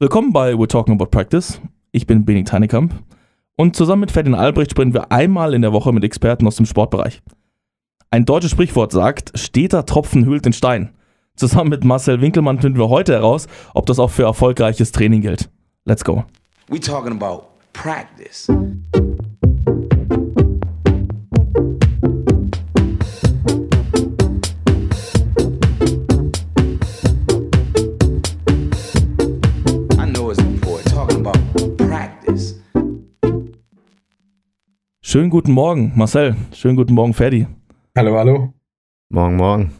Willkommen bei We're Talking About Practice. Ich bin Benedikt Heinekamp und zusammen mit Ferdinand Albrecht sprechen wir einmal in der Woche mit Experten aus dem Sportbereich. Ein deutsches Sprichwort sagt, steter Tropfen hüllt den Stein. Zusammen mit Marcel Winkelmann finden wir heute heraus, ob das auch für erfolgreiches Training gilt. Let's go. We talking about practice. Schönen guten Morgen, Marcel. Schönen guten Morgen, Ferdi. Hallo, hallo. Morgen, morgen.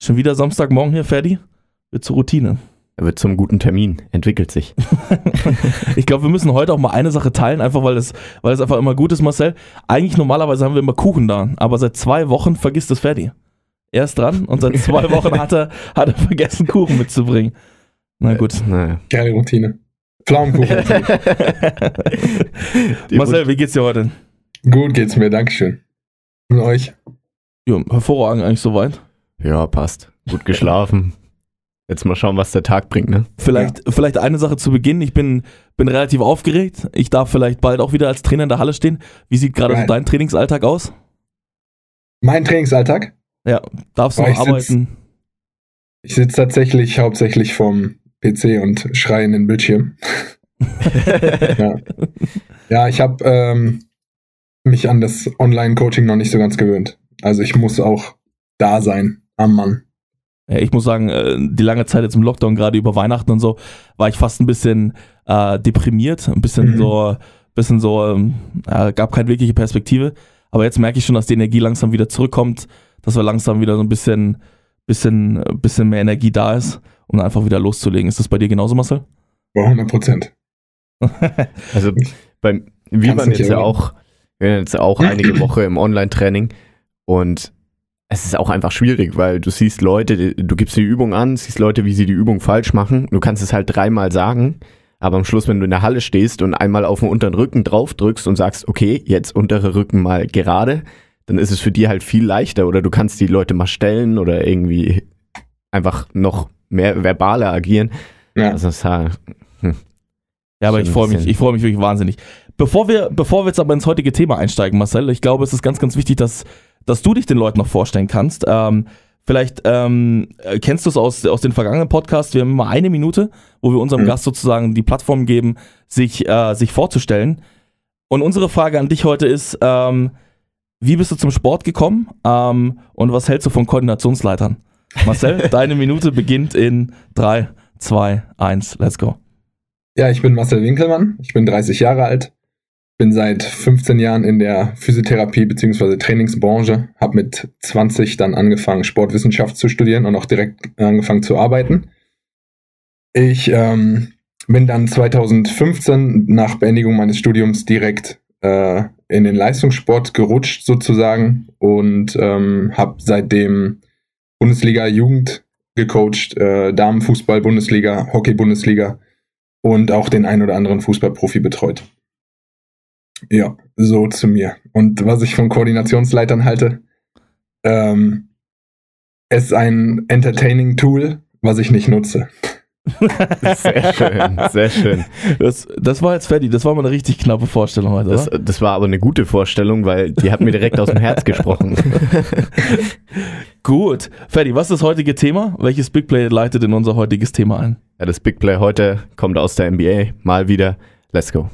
Schon wieder Samstagmorgen hier, Ferdi? Wird zur Routine. Er wird zum guten Termin, entwickelt sich. Ich glaube, wir müssen heute auch mal eine Sache teilen, einfach weil es, weil es einfach immer gut ist, Marcel. Eigentlich normalerweise haben wir immer Kuchen da, aber seit zwei Wochen vergisst es Ferdi. Er ist dran und seit zwei Wochen hat er, hat er vergessen, Kuchen mitzubringen. Na gut. Naja. Geile Routine. Pflaumenkuchen. Marcel, wie geht's dir heute? Gut geht's mir, Dankeschön. Und euch? Ja, hervorragend eigentlich soweit. Ja, passt. Gut geschlafen. Jetzt mal schauen, was der Tag bringt, ne? Vielleicht, vielleicht eine Sache zu Beginn. Ich bin, bin relativ aufgeregt. Ich darf vielleicht bald auch wieder als Trainer in der Halle stehen. Wie sieht gerade so dein Trainingsalltag aus? Mein Trainingsalltag? Ja, darfst du noch ich sitz- arbeiten? Ich sitze tatsächlich hauptsächlich vorm PC und schreie in den Bildschirm. ja. ja, ich habe ähm, mich an das Online-Coaching noch nicht so ganz gewöhnt. Also ich muss auch da sein, am Mann. Ja, ich muss sagen, äh, die lange Zeit jetzt im Lockdown, gerade über Weihnachten und so, war ich fast ein bisschen äh, deprimiert, ein bisschen Mhm. so, bisschen so, äh, gab keine wirkliche Perspektive. Aber jetzt merke ich schon, dass die Energie langsam wieder zurückkommt, dass wir langsam wieder so ein bisschen, bisschen, äh, bisschen mehr Energie da ist, um einfach wieder loszulegen. Ist das bei dir genauso, Marcel? Bei 100 Prozent. Also, beim, wir Kannst waren jetzt ja auch, wir waren jetzt auch einige Woche im Online-Training und es ist auch einfach schwierig, weil du siehst Leute, du gibst die Übung an, siehst Leute, wie sie die Übung falsch machen. Du kannst es halt dreimal sagen, aber am Schluss, wenn du in der Halle stehst und einmal auf den unteren Rücken drauf drückst und sagst, okay, jetzt untere Rücken mal gerade, dann ist es für die halt viel leichter oder du kannst die Leute mal stellen oder irgendwie einfach noch mehr verbaler agieren. Ja. Also das ist halt, Ja, aber ich freue mich, ich freue mich wirklich wahnsinnig. Bevor wir, bevor wir jetzt aber ins heutige Thema einsteigen, Marcel, ich glaube, es ist ganz, ganz wichtig, dass, dass du dich den Leuten noch vorstellen kannst. Ähm, vielleicht ähm, äh, kennst du es aus, aus den vergangenen Podcasts. Wir haben immer eine Minute, wo wir unserem Mhm. Gast sozusagen die Plattform geben, sich, äh, sich vorzustellen. Und unsere Frage an dich heute ist, ähm, wie bist du zum Sport gekommen ähm, und was hältst du von Koordinationsleitern? Marcel, deine Minute beginnt in 3, 2, 1, let's go. Ja, ich bin Marcel Winkelmann, ich bin 30 Jahre alt, bin seit 15 Jahren in der Physiotherapie bzw. Trainingsbranche, habe mit 20 dann angefangen, Sportwissenschaft zu studieren und auch direkt angefangen zu arbeiten. Ich ähm, bin dann 2015 nach Beendigung meines Studiums direkt äh, in den Leistungssport gerutscht sozusagen und ähm, habe seitdem Bundesliga Jugend gecoacht, äh, Damenfußball Bundesliga, Hockey Bundesliga und auch den ein oder anderen Fußballprofi betreut. Ja, so zu mir. Und was ich von Koordinationsleitern halte, ähm, es ist ein entertaining Tool, was ich nicht nutze. sehr schön, sehr schön. Das, das war jetzt fertig. Das war mal eine richtig knappe Vorstellung heute, Das, oder? das war aber eine gute Vorstellung, weil die hat mir direkt aus dem Herz gesprochen. Gut. Ferdi, was ist das heutige Thema? Welches Big Play leitet in unser heutiges Thema ein? Ja, das Big Play heute kommt aus der NBA. Mal wieder. Let's go.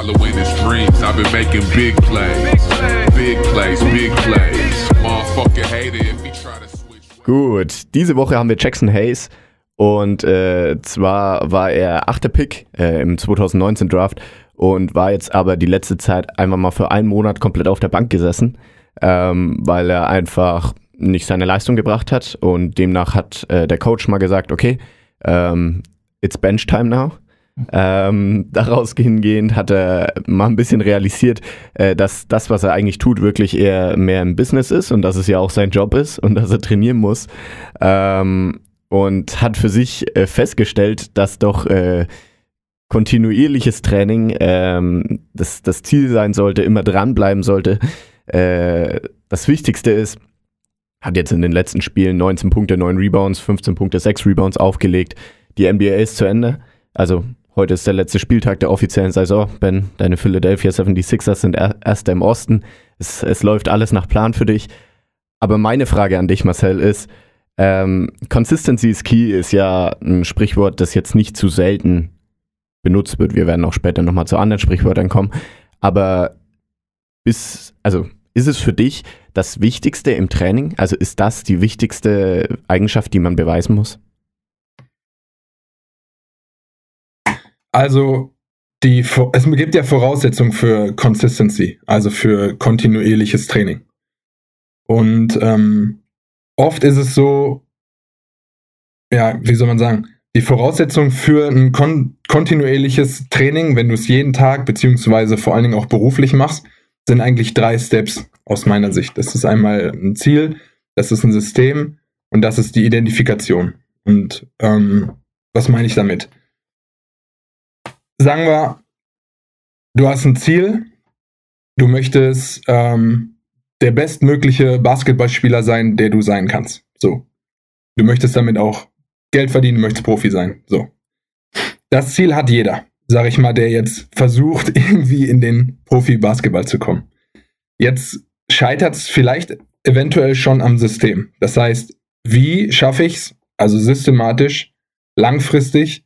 Following his dreams. I've been making big plays. Big plays, big plays. Motherfucker hater if he try to switch. Gut, diese Woche haben wir Jackson Hayes. Und äh, zwar war er achter Pick äh, im 2019 Draft und war jetzt aber die letzte Zeit einfach mal für einen Monat komplett auf der Bank gesessen, ähm, weil er einfach nicht seine Leistung gebracht hat. Und demnach hat äh, der Coach mal gesagt, okay, ähm, it's bench time now. Ähm, daraus hingehend hat er mal ein bisschen realisiert, äh, dass das, was er eigentlich tut, wirklich eher mehr im Business ist und dass es ja auch sein Job ist und dass er trainieren muss. Ähm, und hat für sich äh, festgestellt, dass doch äh, kontinuierliches Training ähm, das, das Ziel sein sollte, immer dranbleiben sollte. Äh, das Wichtigste ist, hat jetzt in den letzten Spielen 19 Punkte, 9 Rebounds, 15 Punkte, 6 Rebounds aufgelegt. Die NBA ist zu Ende. Also heute ist der letzte Spieltag der offiziellen Saison. Ben, deine Philadelphia 76ers sind er- Erster im Osten. Es, es läuft alles nach Plan für dich. Aber meine Frage an dich, Marcel, ist, ähm, Consistency is key ist ja ein Sprichwort, das jetzt nicht zu selten benutzt wird. Wir werden auch später nochmal zu anderen Sprichwörtern kommen. Aber ist, also, ist es für dich das Wichtigste im Training? Also ist das die wichtigste Eigenschaft, die man beweisen muss? Also, die, es gibt ja Voraussetzungen für Consistency, also für kontinuierliches Training. Und ähm, oft ist es so, ja, wie soll man sagen, die Voraussetzung für ein kon kontinuierliches Training, wenn du es jeden Tag beziehungsweise vor allen Dingen auch beruflich machst, sind eigentlich drei Steps aus meiner Sicht. Das ist einmal ein Ziel, das ist ein System und das ist die Identifikation. Und ähm, was meine ich damit? Sagen wir, du hast ein Ziel, du möchtest ähm, der bestmögliche Basketballspieler sein, der du sein kannst. So. Du möchtest damit auch Geld verdienen, du möchtest Profi sein. So. Das Ziel hat jeder, sag ich mal, der jetzt versucht, irgendwie in den Profi-Basketball zu kommen. Jetzt scheitert es vielleicht eventuell schon am System. Das heißt, wie schaffe ich es, also systematisch, langfristig,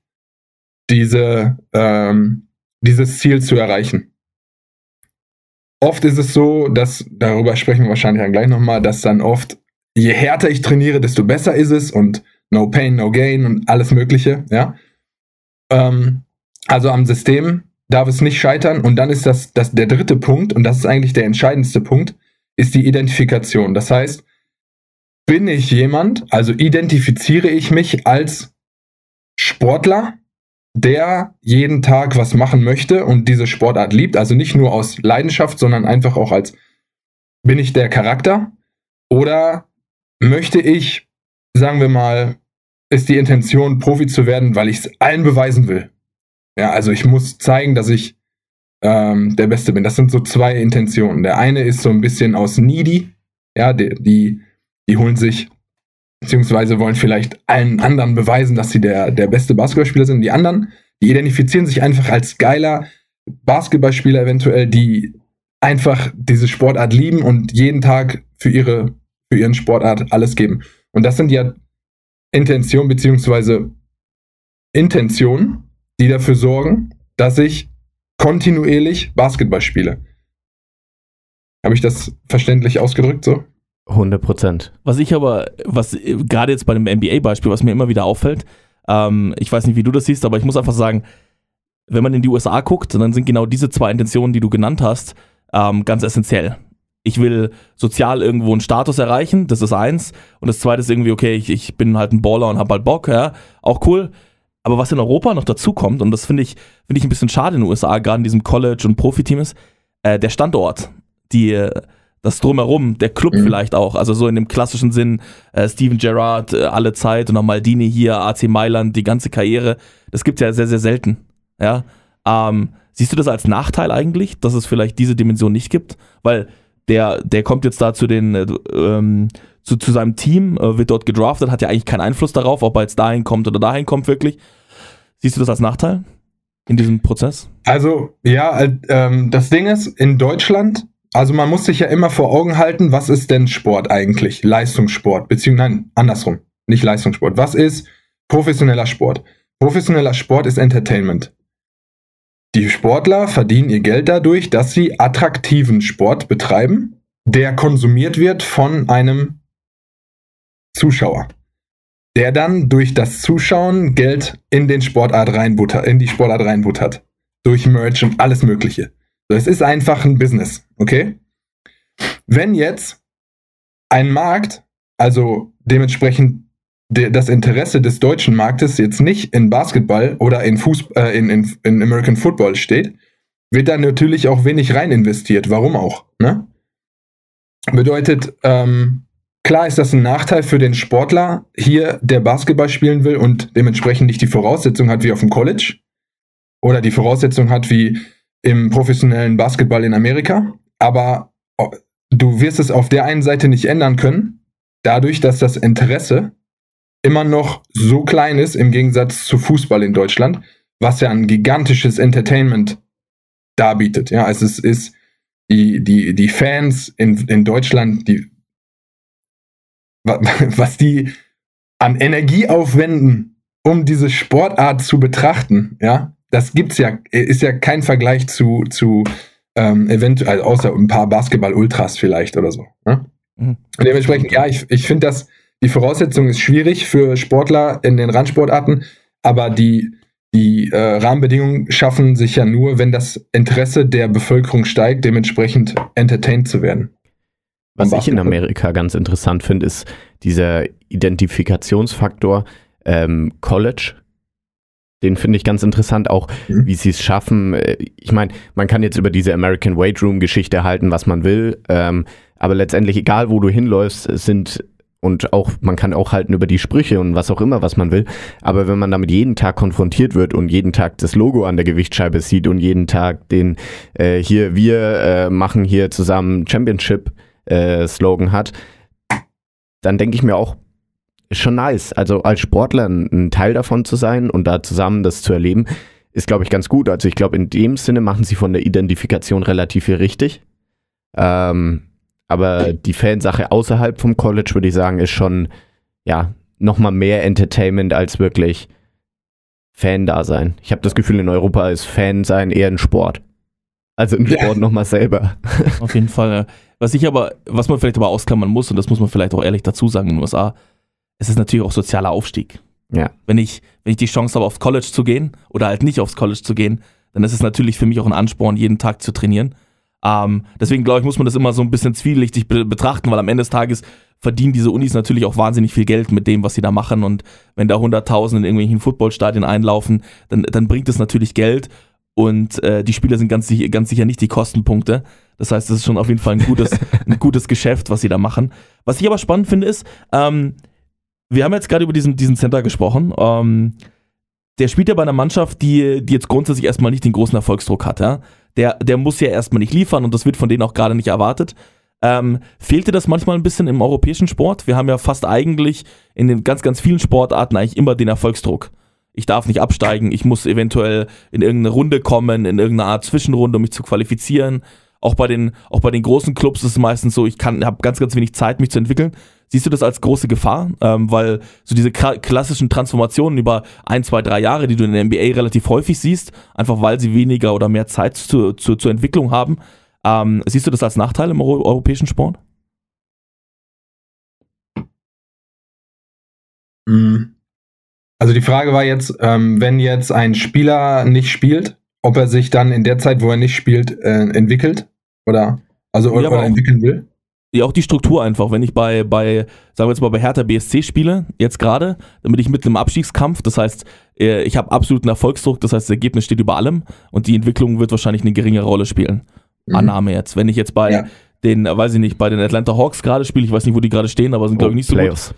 diese, ähm, dieses Ziel zu erreichen? Oft ist es so, dass, darüber sprechen wir wahrscheinlich dann gleich nochmal, dass dann oft, je härter ich trainiere, desto besser ist es und no pain, no gain und alles Mögliche, ja. Ähm, also am System darf es nicht scheitern. Und dann ist das, das der dritte Punkt, und das ist eigentlich der entscheidendste Punkt, ist die Identifikation. Das heißt, bin ich jemand, also identifiziere ich mich als Sportler, der jeden Tag was machen möchte und diese Sportart liebt, also nicht nur aus Leidenschaft, sondern einfach auch als bin ich der Charakter oder möchte ich, sagen wir mal, ist die Intention, Profi zu werden, weil ich es allen beweisen will. Ja, also ich muss zeigen, dass ich ähm, der Beste bin. Das sind so zwei Intentionen. Der eine ist so ein bisschen aus needy, ja, die, die, die holen sich, beziehungsweise wollen vielleicht allen anderen beweisen, dass sie der, der beste Basketballspieler sind. Die anderen, die identifizieren sich einfach als geiler Basketballspieler eventuell, die einfach diese Sportart lieben und jeden Tag für ihre, für ihren Sportart alles geben. Und das sind ja Intentionen, beziehungsweise Intentionen, die dafür sorgen, dass ich kontinuierlich Basketball spiele. Habe ich das verständlich ausgedrückt so? 100 Prozent. Was ich aber, was äh, gerade jetzt bei dem NBA-Beispiel, was mir immer wieder auffällt, ähm, ich weiß nicht, wie du das siehst, aber ich muss einfach sagen, wenn man in die USA guckt, dann sind genau diese zwei Intentionen, die du genannt hast, ähm, ganz essentiell. Ich will sozial irgendwo einen Status erreichen, das ist eins. Und das zweite ist irgendwie, okay, ich, ich bin halt ein Baller und hab halt Bock, ja, auch cool. Aber was in Europa noch dazu kommt, und das finde ich, finde ich ein bisschen schade in den USA, gerade in diesem College- und Profiteam ist, äh, der Standort, die, äh, das Drumherum, der Club Mhm. vielleicht auch, also so in dem klassischen Sinn, äh, Steven Gerrard, äh, alle Zeit und dann Maldini hier, AC Mailand, die ganze Karriere, das gibt's ja sehr, sehr selten, ja. Ähm, siehst du das als Nachteil eigentlich, dass es vielleicht diese Dimension nicht gibt? Weil der, der kommt jetzt da zu den, äh, ähm, zu, zu seinem Team, äh, wird dort gedraftet, hat ja eigentlich keinen Einfluss darauf, ob er jetzt dahin kommt oder dahin kommt wirklich. Siehst du das als Nachteil in diesem Prozess? Also, ja, äh, ähm, das Ding ist, in Deutschland, also man muss sich ja immer vor Augen halten, was ist denn Sport eigentlich? Leistungssport, beziehungsweise, nein, andersrum, nicht Leistungssport. Was ist professioneller Sport? Professioneller Sport ist Entertainment. Die Sportler verdienen ihr Geld dadurch, dass sie attraktiven Sport betreiben, der konsumiert wird von einem Zuschauer, der dann durch das Zuschauen Geld in den Sportart reinbuttert, in die Sportart reinbuttert. Durch Merch und alles Mögliche. Es ist einfach ein Business, okay? Wenn jetzt ein Markt, also dementsprechend de, das Interesse des deutschen Marktes jetzt nicht in Basketball oder in, Fuß, äh, in, in, in American Football steht, wird da natürlich auch wenig rein investiert. Warum auch? Ne? Bedeutet, ähm, klar ist das ein Nachteil für den Sportler hier, der Basketball spielen will und dementsprechend nicht die Voraussetzung hat wie auf dem College oder die Voraussetzung hat wie im professionellen Basketball in Amerika. Aber oh, du wirst es auf der einen Seite nicht ändern können, dadurch, dass das Interesse immer noch so klein ist im Gegensatz zu Fußball in Deutschland, was ja ein gigantisches Entertainment darbietet. Ja, es ist, die, die, die Fans in, in Deutschland, die, wa- was die an Energie aufwenden, um diese Sportart zu betrachten, ja, das gibt's ja, ist ja kein Vergleich zu, zu ähm, eventuell, außer ein paar Basketball-Ultras vielleicht oder so. Ne? Mhm. Und dementsprechend, ja, ich, ich finde das, die Voraussetzung ist schwierig für Sportler in den Randsportarten, aber die, die äh, Rahmenbedingungen schaffen sich ja nur, wenn das Interesse der Bevölkerung steigt, dementsprechend entertained zu werden. Was ich in. Amerika ganz interessant finde, ist dieser Identifikationsfaktor ähm, College. Den finde ich ganz interessant, auch Mhm. wie sie es schaffen. Äh, Ich meine, man kann jetzt über diese American Weight Room Geschichte halten, was man will, ähm, aber letztendlich, egal wo du hinläufst, sind und auch, man kann auch halten über die Sprüche und was auch immer, was man will. Aber wenn man damit jeden Tag konfrontiert wird und jeden Tag das Logo an der Gewichtsscheibe sieht und jeden Tag den äh, hier, wir äh, machen hier zusammen Championship äh, Slogan hat, dann denke ich mir auch, ist schon nice. Also als Sportler ein, Teil davon zu sein und da zusammen das zu erleben, ist, glaube ich, ganz gut. Also ich glaube, in dem Sinne machen sie von der Identifikation relativ viel richtig. Ähm, aber die Fansache außerhalb vom College, würde ich sagen, ist schon, ja, nochmal mehr Entertainment als wirklich Fan-Dasein. Ich habe das Gefühl, in Europa ist Fan-Sein eher ein Sport. Also ein Ja. Sport nochmal selber. Auf jeden Fall. ja. Was ich aber, was man vielleicht aber ausklammern muss, und das muss man vielleicht auch ehrlich dazu sagen in den USA, es ist natürlich auch sozialer Aufstieg. Ja. Wenn ich, wenn ich die Chance habe, aufs College zu gehen oder halt nicht aufs College zu gehen, dann ist es natürlich für mich auch ein Ansporn, jeden Tag zu trainieren. Ähm, deswegen glaube ich, muss man das immer so ein bisschen zwielichtig be betrachten, weil am Ende des Tages verdienen diese Unis natürlich auch wahnsinnig viel Geld mit dem, was sie da machen. Und wenn da 100.000 in irgendwelchen Footballstadien einlaufen, dann, dann bringt es natürlich Geld. Und äh, die Spieler sind ganz, sicher- ganz sicher nicht die Kostenpunkte. Das heißt, das ist schon auf jeden Fall ein gutes, ein gutes Geschäft, was sie da machen. Was ich aber spannend finde, ist, ähm, wir haben jetzt gerade über diesen, diesen Center gesprochen. Ähm, der spielt ja bei einer Mannschaft, die, die jetzt grundsätzlich erstmal nicht den großen Erfolgsdruck hat. Ja? Der, der muss ja erstmal nicht liefern und das wird von denen auch gerade nicht erwartet. Ähm, fehlte das manchmal ein bisschen im europäischen Sport? Wir haben ja fast eigentlich in den ganz, ganz vielen Sportarten eigentlich immer den Erfolgsdruck. Ich darf nicht absteigen, ich muss eventuell in irgendeine Runde kommen, in irgendeine Art Zwischenrunde, um mich zu qualifizieren. Auch bei den, auch bei den großen Clubs ist es meistens so, ich habe ganz, ganz wenig Zeit, mich zu entwickeln. Siehst du das als große Gefahr? Ähm, weil so diese klassischen Transformationen über ein, zwei, drei Jahre, die du in der NBA relativ häufig siehst, einfach weil sie weniger oder mehr Zeit zu, zu, zur Entwicklung haben, ähm, siehst du das als Nachteil im Euro europäischen Sport? Mhm. Also die Frage war jetzt, ähm, wenn jetzt ein Spieler nicht spielt, ob er sich dann in der Zeit, wo er nicht spielt, äh, entwickelt oder also Ja, oder, entwickeln will. Ja, auch die Struktur einfach. Wenn ich bei, bei sagen wir jetzt mal, bei Hertha BSC spiele, jetzt gerade, dann bin ich mitten im Abstiegskampf. Das heißt, äh, ich habe absoluten Erfolgsdruck. Das heißt, das Ergebnis steht über allem und die Entwicklung wird wahrscheinlich eine geringere Rolle spielen. Mhm. Annahme jetzt. Wenn ich jetzt bei Ja. den, weiß ich nicht, bei den Atlanta Hawks gerade spiele, ich weiß nicht, wo die gerade stehen, aber sind, glaube ich, nicht so gut. Oh,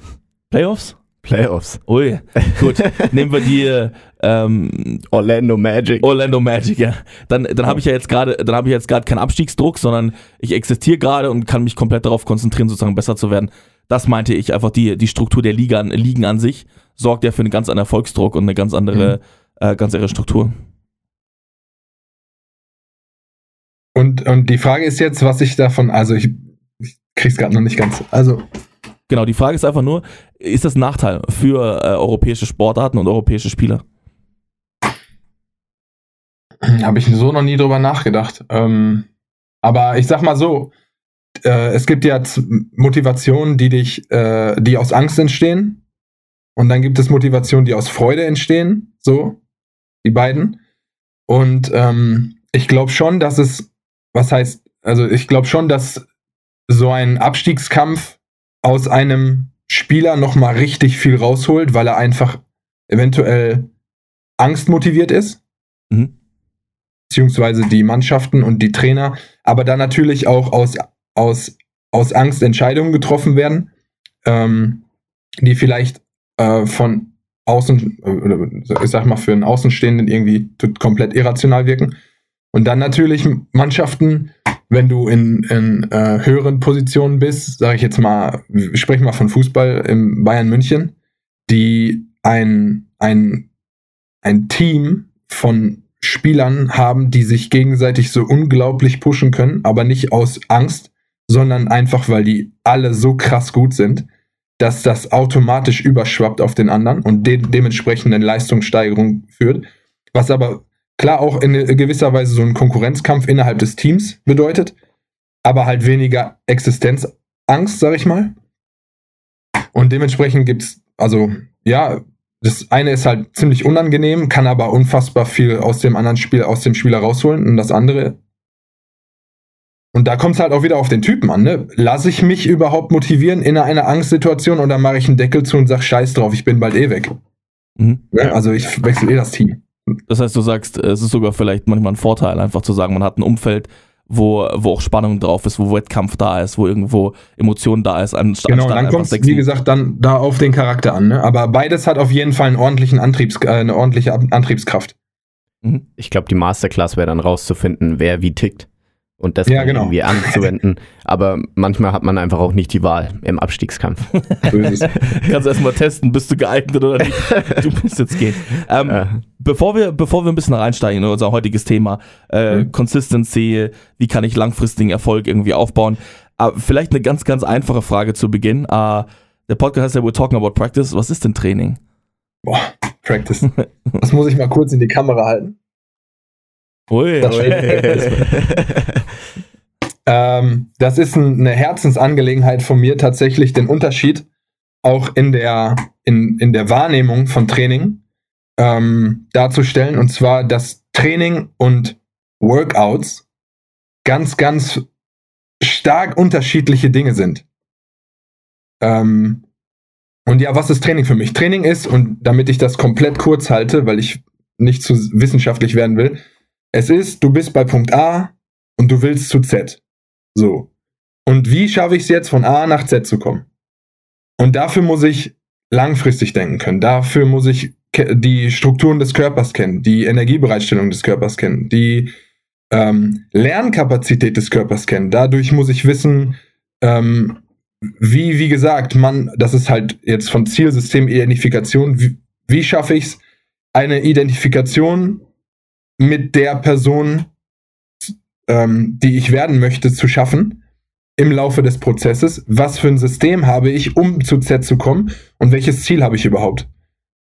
Playoffs. Playoffs? Ui, gut. Nehmen wir die äh, ähm, Orlando Magic. Orlando Magic, ja. Dann, dann habe ich ja jetzt gerade, dann habe ich jetzt gerade keinen Abstiegsdruck, sondern ich existiere gerade und kann mich komplett darauf konzentrieren, sozusagen besser zu werden. Das meinte ich einfach, die, die Struktur der Liga, Ligen an sich sorgt ja für einen ganz anderen Erfolgsdruck und eine ganz andere, äh, ganz andere Struktur. Und, und die Frage ist jetzt, was ich davon, also ich, ich krieg's gerade noch nicht ganz. Also Genau, die Frage ist einfach nur, ist das ein Nachteil für äh, europäische Sportarten und europäische Spieler? Habe ich so noch nie drüber nachgedacht. Ähm, aber ich sag mal so, äh, es gibt ja Motivationen, die dich, äh, die aus Angst entstehen. Und dann gibt es Motivationen, die aus Freude entstehen. So, die beiden. Und ähm, ich glaube schon, dass es, was heißt, also ich glaube schon, dass so ein Abstiegskampf aus einem Spieler nochmal richtig viel rausholt, weil er einfach eventuell angstmotiviert ist Mhm. beziehungsweise die Mannschaften und die Trainer, aber dann natürlich auch aus, aus, aus Angst Entscheidungen getroffen werden, ähm, die vielleicht äh, von außen, äh, oder ich sag mal, für einen Außenstehenden irgendwie komplett irrational wirken. Und dann natürlich Mannschaften, wenn du in, in äh, höheren Positionen bist, sage ich jetzt mal, ich spreche mal von Fußball im Bayern München, die ein, ein, ein Team von Spielern haben, die sich gegenseitig so unglaublich pushen können, aber nicht aus Angst, sondern einfach, weil die alle so krass gut sind, dass das automatisch überschwappt auf den anderen und de dementsprechend eine Leistungssteigerung führt. Was aber klar auch in gewisser Weise so einen Konkurrenzkampf innerhalb des Teams bedeutet, aber halt weniger Existenzangst, sag ich mal. Und dementsprechend gibt's, also ja, das eine ist halt ziemlich unangenehm, kann aber unfassbar viel aus dem anderen Spiel, aus dem Spieler rausholen. Und das andere. Und da kommt es halt auch wieder auf den Typen an, ne? Lasse ich mich überhaupt motivieren in einer Angstsituation oder mache ich einen Deckel zu und sag Scheiß drauf, ich bin bald eh weg. Mhm. Ne? Also ich wechsle eh das Team. Das heißt, du sagst, es ist sogar vielleicht manchmal ein Vorteil, einfach zu sagen, man hat ein Umfeld, wo, wo auch Spannung drauf ist, wo Wettkampf da ist, wo irgendwo Emotion da ist. Genau, anstatt dann einfach kommt es, wie gesagt, dann da auf den Charakter an. Ne? Aber beides hat auf jeden Fall einen ordentlichen Antriebs, äh, eine ordentliche Antriebskraft. Mhm. Ich glaube, die Masterclass wäre dann rauszufinden, wer wie tickt und das Ja, dann genau. irgendwie anzuwenden. Aber manchmal hat man einfach auch nicht die Wahl im Abstiegskampf. So ist es. Kannst erstmal testen, bist du geeignet oder nicht. Du musst jetzt gehen. Ähm, Äh, Bevor wir, bevor wir ein bisschen reinsteigen in unser heutiges Thema, äh, Mhm. Consistency, wie kann ich langfristigen Erfolg irgendwie aufbauen? Äh, vielleicht eine ganz, ganz einfache Frage zu Beginn. Äh, der Podcast heißt ja We're Talking About Practice. Was ist denn Training? Boah, Practice. Das muss ich mal kurz in die Kamera halten. Ui, Das Ähm, das ist ein, eine Herzensangelegenheit von mir, tatsächlich den Unterschied auch in der, in, in der Wahrnehmung von Training ähm, darzustellen. Und zwar, dass Training und Workouts ganz, ganz stark unterschiedliche Dinge sind. Ähm, und ja, was ist Training für mich? Training ist, und damit ich das komplett kurz halte, weil ich nicht zu wissenschaftlich werden will, es ist, du bist bei Punkt A und du willst zu Z. So. Und wie schaffe ich es jetzt, von A nach Z zu kommen? Und dafür muss ich langfristig denken können. Dafür muss ich die Strukturen des Körpers kennen, die Energiebereitstellung des Körpers kennen, die ähm, Lernkapazität des Körpers kennen. Dadurch muss ich wissen, ähm, wie, wie gesagt, man, das ist halt jetzt von Zielsystem-Identifikation, wie, wie schaffe ich es, eine Identifikation mit der Person, ähm, die ich werden möchte, zu schaffen im Laufe des Prozesses. Was für ein System habe ich, um zu Z zu kommen und welches Ziel habe ich überhaupt?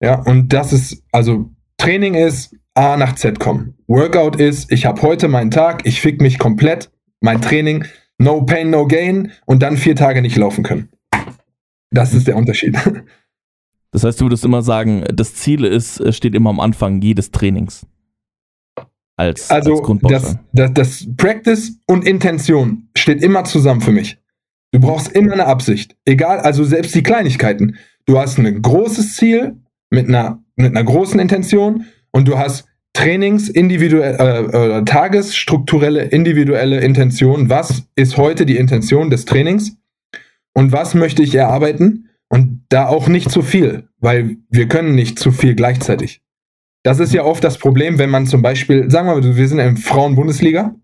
Ja, und das ist, also Training ist A nach Z kommen. Workout ist, ich habe heute meinen Tag, ich fick mich komplett, mein Training, no pain, no gain und dann vier Tage nicht laufen können. Das ist der Unterschied. Das heißt, du würdest immer sagen, das Ziel ist, steht immer am Anfang jedes Trainings. Als, als Also das, Grundbaustein. das, das Practice und Intention steht immer zusammen für mich. Du brauchst immer eine Absicht. Egal, also selbst die Kleinigkeiten. Du hast ein großes Ziel mit einer, mit einer großen Intention und du hast Trainings, individuell, äh, äh, tagesstrukturelle, individuelle Intention. Was ist heute die Intention des Trainings? Und was möchte ich erarbeiten? Und da auch nicht zu viel, weil wir können nicht zu viel gleichzeitig. Das ist ja oft das Problem, wenn man zum Beispiel, sagen wir mal, wir sind in Frauen-Bundesliga.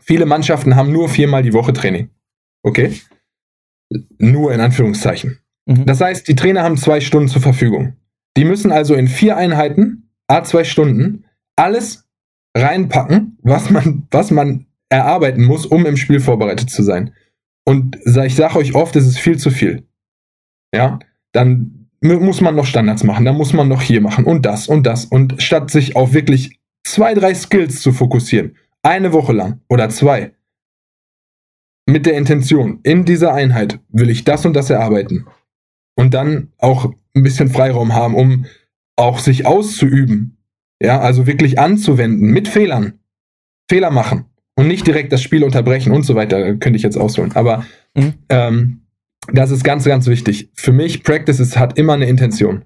Viele Mannschaften haben nur viermal die Woche Training. Okay? Nur in Anführungszeichen. Mhm. Das heißt, die Trainer haben zwei Stunden zur Verfügung. Die müssen also in vier Einheiten, a zwei Stunden, alles reinpacken, was man, was man erarbeiten muss, um im Spiel vorbereitet zu sein. Und ich sage euch oft, es ist viel zu viel. Ja, dann mu- muss man noch Standards machen, dann muss man noch hier machen und das und das. Und statt sich auf wirklich zwei, drei Skills zu fokussieren, eine Woche lang oder zwei, mit der Intention, in dieser Einheit will ich das und das erarbeiten. Und dann auch ein bisschen Freiraum haben, um auch sich auszuüben. Ja, also wirklich anzuwenden mit Fehlern. Fehler machen und nicht direkt das Spiel unterbrechen und so weiter, könnte ich jetzt ausholen. Aber Mhm. ähm, das ist ganz, ganz wichtig. Für mich, Practice ist, hat immer eine Intention.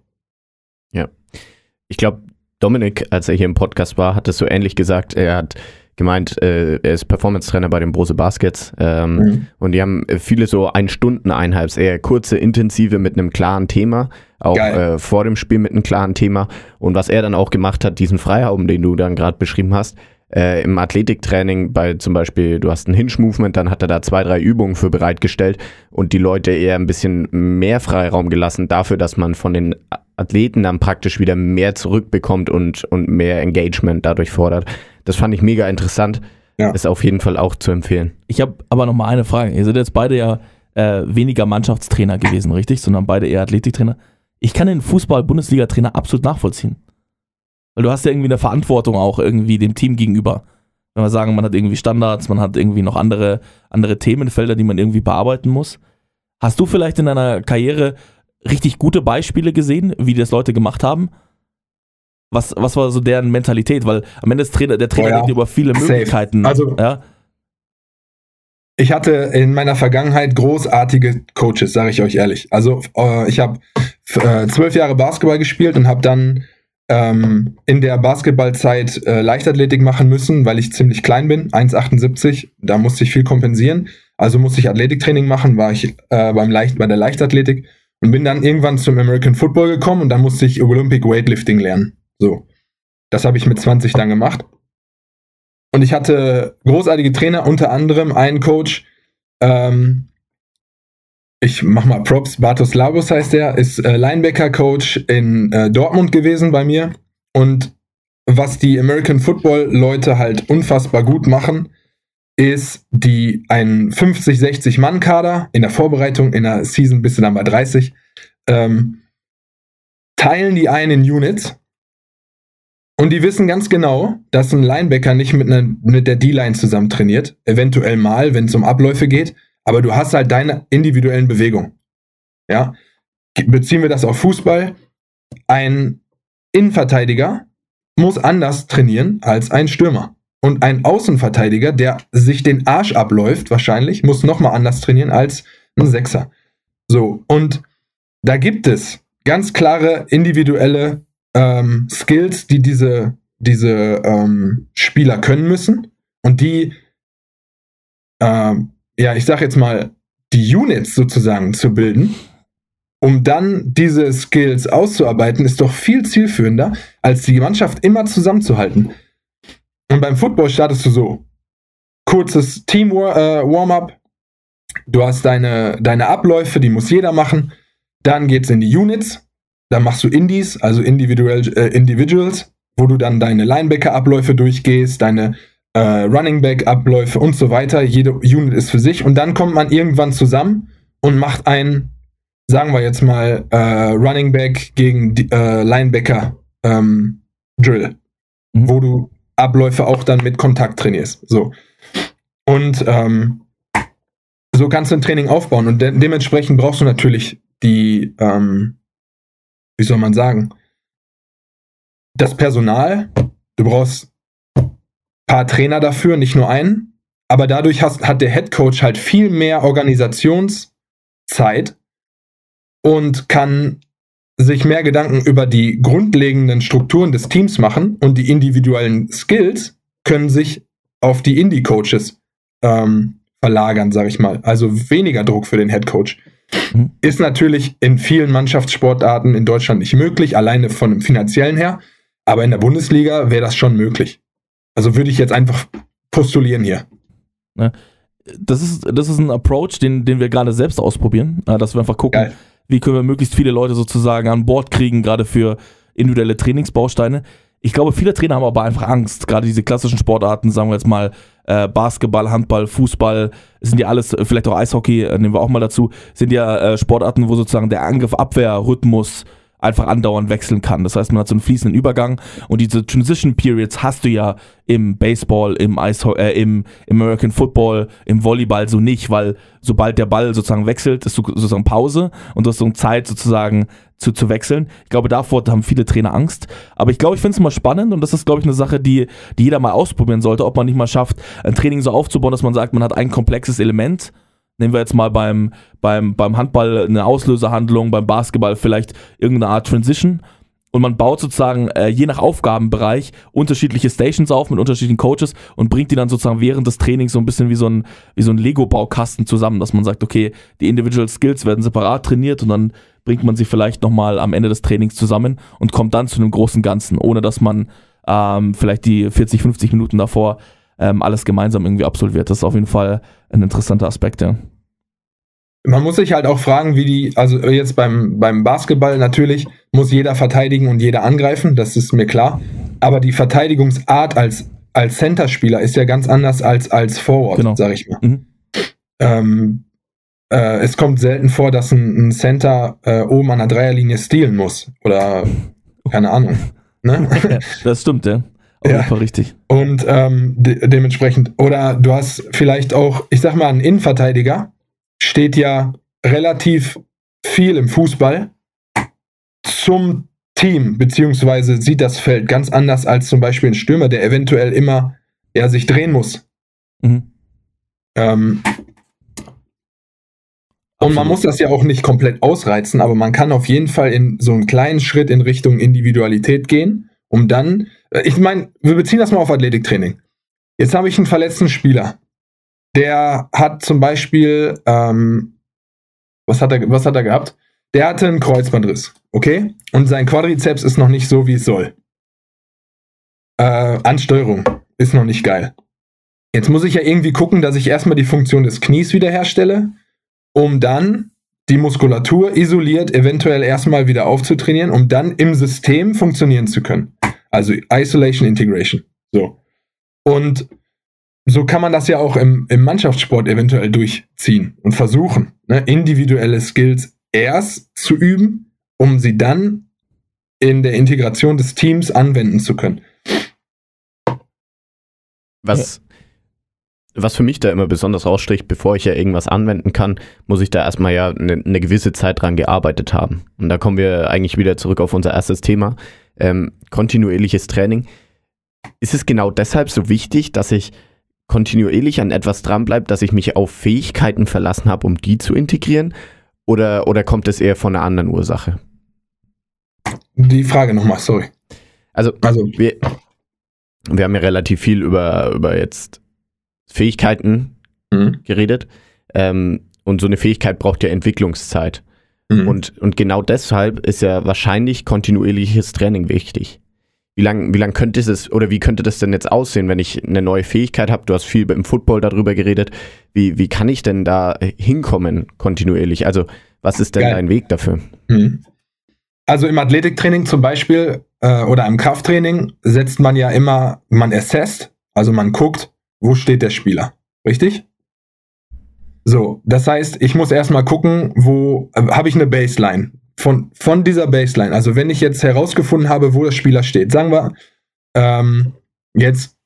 Ich glaube, Dominik, als er hier im Podcast war, hat es so ähnlich gesagt. Er hat gemeint, äh, er ist Performance-Trainer bei den Brose Baskets ähm, Mhm. und die haben viele so Ein-Stunden-Einheits, eher kurze, intensive mit einem klaren Thema, auch äh, vor dem Spiel mit einem klaren Thema. Und was er dann auch gemacht hat, diesen Freiraum, den du dann gerade beschrieben hast, äh, im Athletiktraining bei zum Beispiel, du hast ein Hinge-Movement, dann hat er da zwei, drei Übungen für bereitgestellt und die Leute eher ein bisschen mehr Freiraum gelassen dafür, dass man von den Athleten dann praktisch wieder mehr zurückbekommt und, und mehr Engagement dadurch fordert. Das fand ich mega interessant. Ja. Ist auf jeden Fall auch zu empfehlen. Ich habe aber noch mal eine Frage. Ihr seid jetzt beide ja äh, weniger Mannschaftstrainer gewesen, richtig? Sondern beide eher Athletiktrainer. Ich kann den Fußball-Bundesliga-Trainer absolut nachvollziehen. Weil du hast ja irgendwie eine Verantwortung auch irgendwie dem Team gegenüber. Wenn wir sagen, man hat irgendwie Standards, man hat irgendwie noch andere, andere Themenfelder, die man irgendwie bearbeiten muss. Hast du vielleicht in deiner Karriere richtig gute Beispiele gesehen, wie das Leute gemacht haben? Was, was war so deren Mentalität? Weil am Ende ist Trainer, der Trainer Oh ja. über viele Safe. Möglichkeiten. Also- ja? Ich hatte in meiner Vergangenheit großartige Coaches, sage ich euch ehrlich. Also äh, ich habe äh, zwölf Jahre Basketball gespielt und habe dann ähm, in der Basketballzeit äh, Leichtathletik machen müssen, weil ich ziemlich klein bin, 1,78. Da musste ich viel kompensieren. Also musste ich Athletiktraining machen, war ich äh, beim Leicht, bei der Leichtathletik und bin dann irgendwann zum American Football gekommen und dann musste ich Olympic Weightlifting lernen. So. Das habe ich mit 20 dann gemacht. Und ich hatte großartige Trainer, unter anderem einen Coach, ähm, ich mach mal Props, Bartos Labus heißt der, ist äh, Linebacker-Coach in äh, Dortmund gewesen bei mir. Und was die American Football-Leute halt unfassbar gut machen, ist die einen 50, 60 Mann-Kader in der Vorbereitung, in der Season bist du dann bei 30, ähm, teilen die ein in Units und die wissen ganz genau, dass ein Linebacker nicht mit, einer, mit der D-Line zusammen trainiert. Eventuell mal, wenn es um Abläufe geht. Aber du hast halt deine individuellen Bewegungen. Ja. Beziehen wir das auf Fußball. Ein Innenverteidiger muss anders trainieren als ein Stürmer. Und ein Außenverteidiger, der sich den Arsch abläuft, wahrscheinlich, muss nochmal anders trainieren als ein Sechser. So, und da gibt es ganz klare individuelle ähm, Skills, die diese, diese ähm, Spieler können müssen und die, ähm, ja, ich sag jetzt mal, die Units sozusagen zu bilden, um dann diese Skills auszuarbeiten, ist doch viel zielführender, als die Mannschaft immer zusammenzuhalten. Und beim Football startest du so. Kurzes Team-Warm-up. Du hast deine, deine Abläufe, die muss jeder machen. Dann geht's in die Units. Dann machst du Indies, also individuell, äh, Individuals, wo du dann deine Linebacker-Abläufe durchgehst, deine äh, Running Back-Abläufe und so weiter. Jede Unit ist für sich. Und dann kommt man irgendwann zusammen und macht ein, sagen wir jetzt mal, äh, Running Back gegen äh, Linebacker ähm, Drill, Mhm. wo du Abläufe auch dann mit Kontakt trainierst. So. Und ähm, so kannst du ein Training aufbauen. Und de dementsprechend brauchst du natürlich die, ähm, wie soll man sagen, das Personal. Du brauchst ein paar Trainer dafür, nicht nur einen. Aber dadurch hast, hat der Head Coach halt viel mehr Organisationszeit und kann sich mehr Gedanken über die grundlegenden Strukturen des Teams machen und die individuellen Skills können sich auf die Indie-Coaches ähm, verlagern, sage ich mal. Also weniger Druck für den Head Coach. Mhm. Ist natürlich in vielen Mannschaftssportarten in Deutschland nicht möglich, alleine von dem finanziellen her. Aber in der Bundesliga wäre das schon möglich. Also würde ich jetzt einfach postulieren hier. das ist, das ist ein Approach, den, den wir gerade selbst ausprobieren, dass wir einfach gucken, Geil. wie können wir möglichst viele Leute sozusagen an Bord kriegen, gerade für individuelle Trainingsbausteine. Ich glaube, viele Trainer haben aber einfach Angst, gerade diese klassischen Sportarten, sagen wir jetzt mal äh, Basketball, Handball, Fußball, sind ja alles, äh, vielleicht auch Eishockey, äh, nehmen wir auch mal dazu, sind ja äh, Sportarten, wo sozusagen der Angriff-Abwehr-Rhythmus einfach andauernd wechseln kann. Das heißt, man hat so einen fließenden Übergang und diese Transition Periods hast du ja im Baseball, im Eisho äh, im, American Football, im Volleyball so nicht, weil sobald der Ball sozusagen wechselt, ist so- sozusagen Pause und du hast so eine Zeit sozusagen zu, zu wechseln. Ich glaube, davor haben viele Trainer Angst. Aber ich glaube, ich finde es mal spannend und das ist, glaube ich, eine Sache, die, die jeder mal ausprobieren sollte, ob man nicht mal schafft, ein Training so aufzubauen, dass man sagt, man hat ein komplexes Element. Nehmen wir jetzt mal beim, beim, beim Handball eine Auslösehandlung, beim Basketball vielleicht irgendeine Art Transition. Und man baut sozusagen äh, je nach Aufgabenbereich unterschiedliche Stations auf mit unterschiedlichen Coaches und bringt die dann sozusagen während des Trainings so ein bisschen wie so ein, so ein Lego-Baukasten zusammen, dass man sagt, okay, die Individual Skills werden separat trainiert und dann bringt man sie vielleicht nochmal am Ende des Trainings zusammen und kommt dann zu einem großen Ganzen, ohne dass man ähm, vielleicht die 40, 50 Minuten davor ähm, alles gemeinsam irgendwie absolviert. Das ist auf jeden Fall ein interessanter Aspekt, ja. Man muss sich halt auch fragen, wie die, also jetzt beim, beim Basketball natürlich muss jeder verteidigen und jeder angreifen, das ist mir klar. Aber die Verteidigungsart als, als Center-Spieler ist ja ganz anders als als Forward, Genau. sag ich mal. Mhm. Ähm, äh, es kommt selten vor, dass ein, ein Center äh, oben an der Dreierlinie stehlen muss. Oder keine Ahnung. Ne? Ja, das stimmt, ja. Auf Ja. jeden Fall richtig. Und ähm, de dementsprechend, oder du hast vielleicht auch, ich sag mal, ein Innenverteidiger steht ja relativ viel im Fußball zum Team, beziehungsweise sieht das Feld ganz anders als zum Beispiel ein Stürmer, der eventuell immer ja, sich drehen muss. Mhm. Ähm, und man muss das ja auch nicht komplett ausreizen, aber man kann auf jeden Fall in so einen kleinen Schritt in Richtung Individualität gehen, um dann, äh, ich meine, wir beziehen das mal auf Athletiktraining. Jetzt habe ich einen verletzten Spieler. Der hat zum Beispiel, ähm, was hat er, was hat er gehabt? Der hatte einen Kreuzbandriss, okay? Und sein Quadrizeps ist noch nicht so, wie es soll. Äh, Ansteuerung ist noch nicht geil. Jetzt muss ich ja irgendwie gucken, dass ich erstmal die Funktion des Knies wiederherstelle, um dann die Muskulatur isoliert eventuell erstmal wieder aufzutrainieren, um dann im System funktionieren zu können. Also Isolation Integration. So. Und so kann man das ja auch im, im Mannschaftssport eventuell durchziehen und versuchen, ne, individuelle Skills erst zu üben, um sie dann in der Integration des Teams anwenden zu können. Was, was für mich da immer besonders rausstricht, bevor ich ja irgendwas anwenden kann, muss ich da erstmal ja eine ne gewisse Zeit dran gearbeitet haben. Und da kommen wir eigentlich wieder zurück auf unser erstes Thema, ähm, kontinuierliches Training. Ist es genau deshalb so wichtig, dass ich kontinuierlich an etwas dranbleibe, dass ich mich auf Fähigkeiten verlassen habe, um die zu integrieren? Oder, oder kommt es eher von einer anderen Ursache? Die Frage nochmal, sorry. Also, Also, wir, wir haben ja relativ viel über, über jetzt Fähigkeiten mhm. geredet. Ähm, und so eine Fähigkeit braucht ja Entwicklungszeit. Mhm. Und, und genau deshalb ist ja wahrscheinlich kontinuierliches Training wichtig. Wie lange wie lang könnte es oder wie könnte das denn jetzt aussehen, wenn ich eine neue Fähigkeit habe? Du hast viel im Football darüber geredet. Wie, wie kann ich denn da hinkommen kontinuierlich? Also, was ist denn Geil. dein Weg dafür? Mhm. Also im Athletiktraining zum Beispiel äh, oder im Krafttraining setzt man ja immer, man assesst, also man guckt, wo steht der Spieler. Richtig? So, das heißt, ich muss erstmal gucken, wo äh, habe ich eine Baseline. Von, von dieser Baseline, also wenn ich jetzt herausgefunden habe, wo der Spieler steht, sagen wir, ähm, jetzt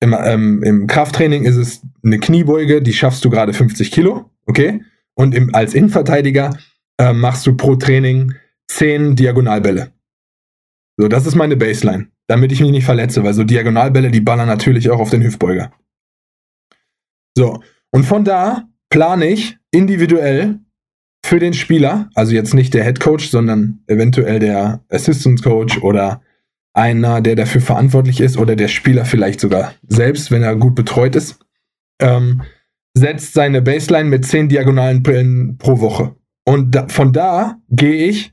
im, ähm, im Krafttraining ist es eine Kniebeuge, die schaffst du gerade 50 Kilo, okay? Und im, als Innenverteidiger äh, machst du pro Training 10 Diagonalbälle. So, das ist meine Baseline, damit ich mich nicht verletze, weil so Diagonalbälle, die ballern natürlich auch auf den Hüftbeuger. So, und von da plane ich individuell für den Spieler, also jetzt nicht der Head Coach, sondern eventuell der Assistant Coach oder einer, der dafür verantwortlich ist oder der Spieler vielleicht sogar selbst, wenn er gut betreut ist, ähm, setzt seine Baseline mit 10 diagonalen Brillen pro Woche. Und da, von da gehe ich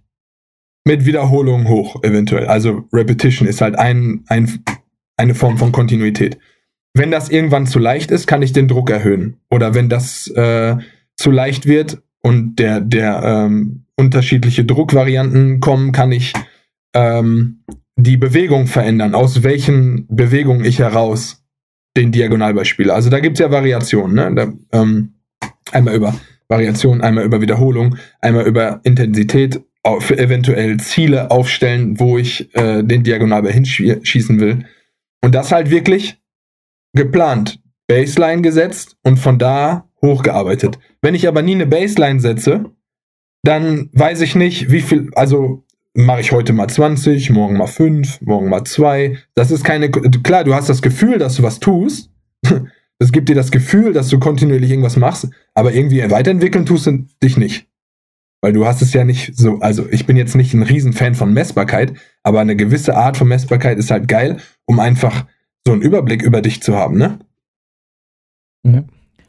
mit Wiederholungen hoch, eventuell. Also Repetition ist halt ein, ein, eine Form von Kontinuität. Wenn das irgendwann zu leicht ist, kann ich den Druck erhöhen. Oder wenn das äh, zu leicht wird und der, der ähm, unterschiedliche Druckvarianten kommen, kann ich ähm, die Bewegung verändern, aus welchen Bewegungen ich heraus den Diagonalball spiele. Also da gibt es ja Variationen. Ne? Da, ähm, einmal über Variation, einmal über Wiederholung, einmal über Intensität, auf, eventuell Ziele aufstellen, wo ich äh, den Diagonalball hinschießen will. Und das halt wirklich geplant, Baseline gesetzt und von da hochgearbeitet. Wenn ich aber nie eine Baseline setze, dann weiß ich nicht, wie viel, also mache ich heute mal 20, morgen mal 5, morgen mal 2. Das ist keine, klar, du hast das Gefühl, dass du was tust. Das gibt dir das Gefühl, dass du kontinuierlich irgendwas machst, aber irgendwie weiterentwickeln tust du dich nicht. Weil du hast es ja nicht so, also ich bin jetzt nicht ein Riesenfan von Messbarkeit, aber eine gewisse Art von Messbarkeit ist halt geil, um einfach so einen Überblick über dich zu haben, ne?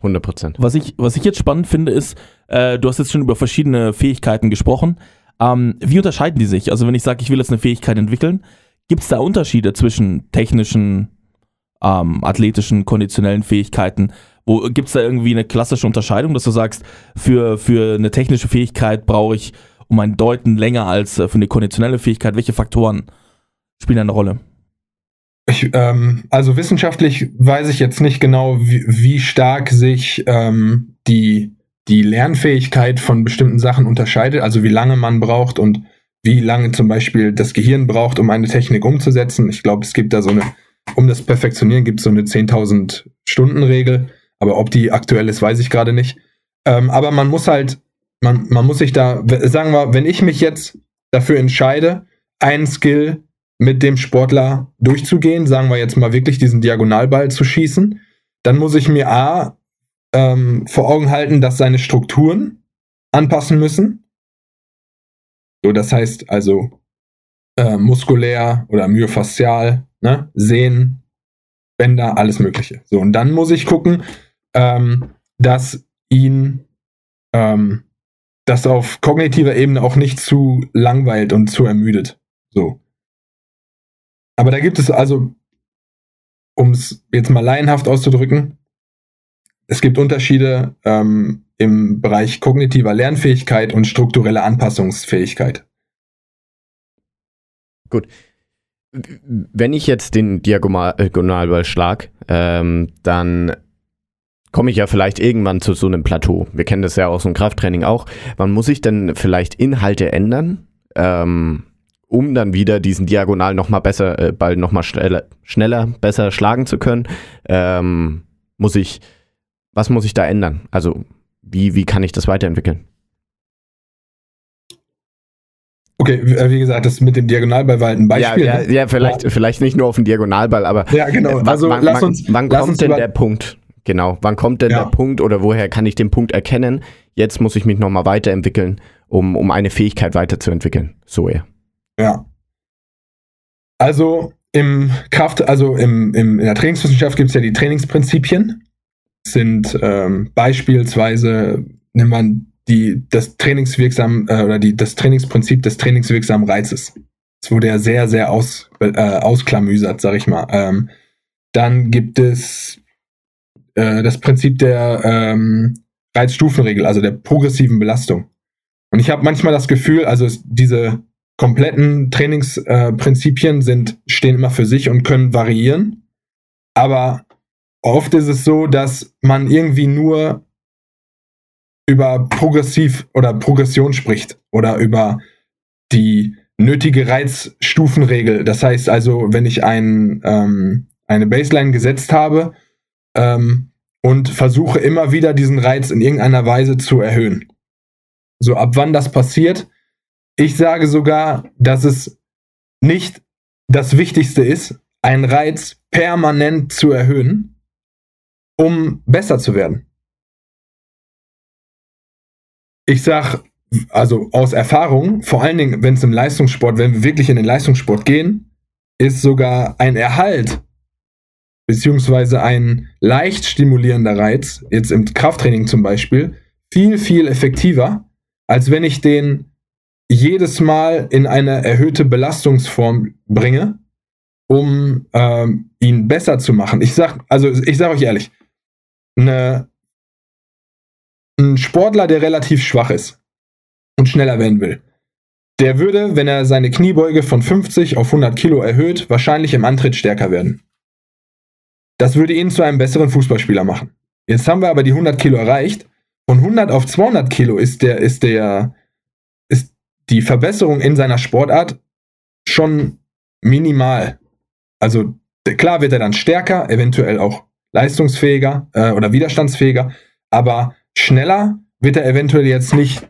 100 Prozent. Was ich, was ich jetzt spannend finde, ist, äh, du hast jetzt schon über verschiedene Fähigkeiten gesprochen. Ähm, wie unterscheiden die sich? Also wenn ich sage, ich will jetzt eine Fähigkeit entwickeln, Gibt es da Unterschiede zwischen technischen, ähm, athletischen, konditionellen Fähigkeiten? Gibt es da irgendwie eine klassische Unterscheidung, dass du sagst, für, für eine technische Fähigkeit brauche ich um ein Deuten länger als äh, für eine konditionelle Fähigkeit? Welche Faktoren spielen eine Rolle? Ich, ähm, also wissenschaftlich weiß ich jetzt nicht genau, wie, wie stark sich ähm, die, die Lernfähigkeit von bestimmten Sachen unterscheidet, also wie lange man braucht und wie lange zum Beispiel das Gehirn braucht, um eine Technik umzusetzen. Ich glaube, es gibt da so eine, um das Perfektionieren gibt es so eine 10.000 Stunden Regel, aber ob die aktuell ist, weiß ich gerade nicht. Ähm, aber man muss halt, man, man muss sich da, sagen wir, wenn ich mich jetzt dafür entscheide, einen Skill mit dem Sportler durchzugehen, sagen wir jetzt mal wirklich diesen Diagonalball zu schießen, dann muss ich mir A ähm, vor Augen halten, dass seine Strukturen anpassen müssen. So, das heißt also äh, muskulär oder myofaszial, ne, Sehnen, Bänder, alles Mögliche. So, und dann muss ich gucken, ähm, dass ihn ähm, das auf kognitiver Ebene auch nicht zu langweilt und zu ermüdet. So. Aber da gibt es also, um es jetzt mal laienhaft auszudrücken, es gibt Unterschiede ähm, im Bereich kognitiver Lernfähigkeit und strukturelle Anpassungsfähigkeit. Gut. Wenn ich jetzt den Diagonalball schlag, ähm, dann komme ich ja vielleicht irgendwann zu so einem Plateau. Wir kennen das ja aus dem Krafttraining auch. Wann muss ich denn vielleicht Inhalte ändern? Ähm, um dann wieder diesen Diagonal nochmal besser, äh, Ball nochmal schneller, schneller, besser schlagen zu können, ähm, muss ich, was muss ich da ändern? Also, wie, wie kann ich das weiterentwickeln? Okay, äh, wie gesagt, das mit dem Diagonalball war halt ein Beispiel. Ja, ja, ne? ja vielleicht, ja. vielleicht nicht nur auf den Diagonalball, aber ja, genau. Äh, also, wann, lass uns, wann lass kommt uns denn der Punkt? Genau, wann kommt denn ja. der Punkt oder woher kann ich den Punkt erkennen? Jetzt muss ich mich nochmal weiterentwickeln, um, um eine Fähigkeit weiterzuentwickeln. So eher. Ja. Also im Kraft, also im, im, in der Trainingswissenschaft gibt es ja die Trainingsprinzipien. Sind ähm, beispielsweise, nimmt man die, das Trainingswirksam äh, oder die, das Trainingsprinzip des trainingswirksamen Reizes. Das wurde ja sehr, sehr aus, äh, ausklamüsert, sag ich mal. Ähm, dann gibt es äh, das Prinzip der ähm, Reizstufenregel, also der progressiven Belastung. Und ich habe manchmal das Gefühl, also diese kompletten Trainingsprinzipien äh, sind, stehen immer für sich und können variieren. Aber oft ist es so, dass man irgendwie nur über progressiv oder Progression spricht oder über die nötige Reizstufenregel. Das heißt also, wenn ich ein, ähm, eine Baseline gesetzt habe ähm, und versuche immer wieder diesen Reiz in irgendeiner Weise zu erhöhen. So ab wann das passiert, ich sage sogar, dass es nicht das Wichtigste ist, einen Reiz permanent zu erhöhen, um besser zu werden. Ich sage, also aus Erfahrung, vor allen Dingen, wenn es im Leistungssport, wenn wir wirklich in den Leistungssport gehen, ist sogar ein Erhalt beziehungsweise ein leicht stimulierender Reiz, jetzt im Krafttraining zum Beispiel, viel, viel effektiver, als wenn ich den jedes Mal in eine erhöhte Belastungsform bringe, um ähm, ihn besser zu machen. Ich sag, also ich sage euch ehrlich, eine, ein Sportler, der relativ schwach ist und schneller werden will, der würde, wenn er seine Kniebeuge von 50 auf 100 Kilo erhöht, wahrscheinlich im Antritt stärker werden. Das würde ihn zu einem besseren Fußballspieler machen. Jetzt haben wir aber die 100 Kilo erreicht. Von 100 auf 200 Kilo ist der, ist der, die Verbesserung in seiner Sportart schon minimal. Also klar wird er dann stärker, eventuell auch leistungsfähiger äh, oder widerstandsfähiger, aber schneller wird er eventuell jetzt nicht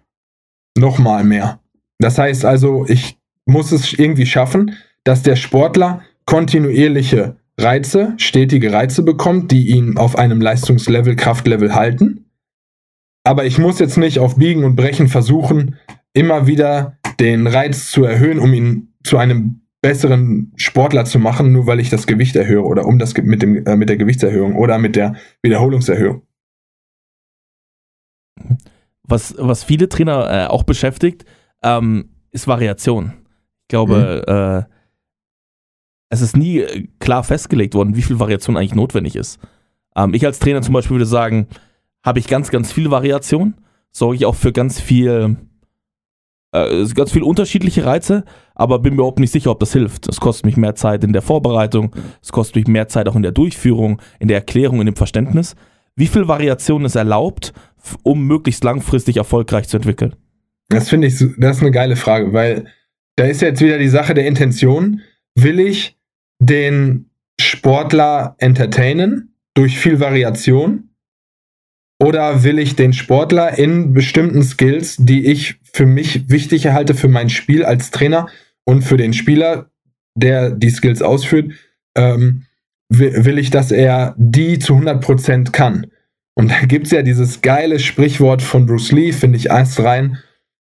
nochmal mehr. Das heißt also, ich muss es irgendwie schaffen, dass der Sportler kontinuierliche Reize, stetige Reize bekommt, die ihn auf einem Leistungslevel, Kraftlevel halten. Aber ich muss jetzt nicht auf Biegen und Brechen versuchen, immer wieder den Reiz zu erhöhen, um ihn zu einem besseren Sportler zu machen, nur weil ich das Gewicht erhöhe oder um das mit, dem, äh, mit der Gewichtserhöhung oder mit der Wiederholungserhöhung. Was, was viele Trainer äh, auch beschäftigt, ähm, ist Variation. Ich glaube, mhm. äh, es ist nie äh, klar festgelegt worden, wie viel Variation eigentlich notwendig ist. Ähm, ich als Trainer zum Beispiel würde sagen, habe ich ganz, ganz viel Variation, sorge ich auch für ganz viel, äh, ganz viel unterschiedliche Reize, aber bin mir überhaupt nicht sicher, ob das hilft. Es kostet mich mehr Zeit in der Vorbereitung, es kostet mich mehr Zeit auch in der Durchführung, in der Erklärung, in dem Verständnis. Wie viel Variation ist erlaubt, um möglichst langfristig erfolgreich zu entwickeln? Das finde ich, das ist eine geile Frage, weil da ist jetzt wieder die Sache der Intention. Will ich den Sportler entertainen durch viel Variation? Oder will ich den Sportler in bestimmten Skills, die ich für mich wichtig halte für mein Spiel als Trainer und für den Spieler, der die Skills ausführt, ähm, will, will ich, dass er die zu 100% kann? Und da gibt es ja dieses geile Sprichwort von Bruce Lee, finde ich erst rein.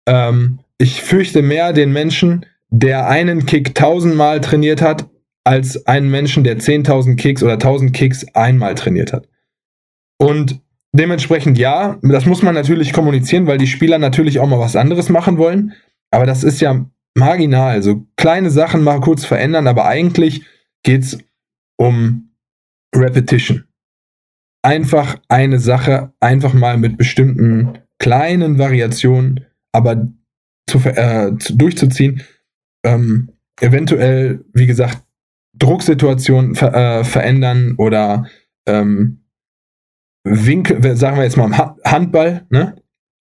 Ähm, ich fürchte mehr den Menschen, der einen Kick tausendmal trainiert hat, als einen Menschen, der 10.000 Kicks oder 1.000 Kicks einmal trainiert hat. Und dementsprechend ja, das muss man natürlich kommunizieren, weil die Spieler natürlich auch mal was anderes machen wollen. Aber das ist ja marginal. So kleine Sachen mal kurz verändern, aber eigentlich geht es um Repetition. Einfach eine Sache, einfach mal mit bestimmten kleinen Variationen, aber zu, äh, zu, durchzuziehen. Ähm, eventuell, wie gesagt, Drucksituationen ver äh, verändern oder ähm, Winkel, sagen wir jetzt mal im Handball, ne?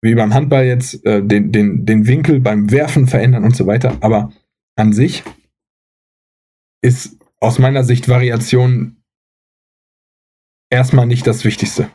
Wie beim Handball jetzt äh, den, den, den Winkel beim Werfen verändern und so weiter. Aber an sich ist aus meiner Sicht Variation erstmal nicht das Wichtigste.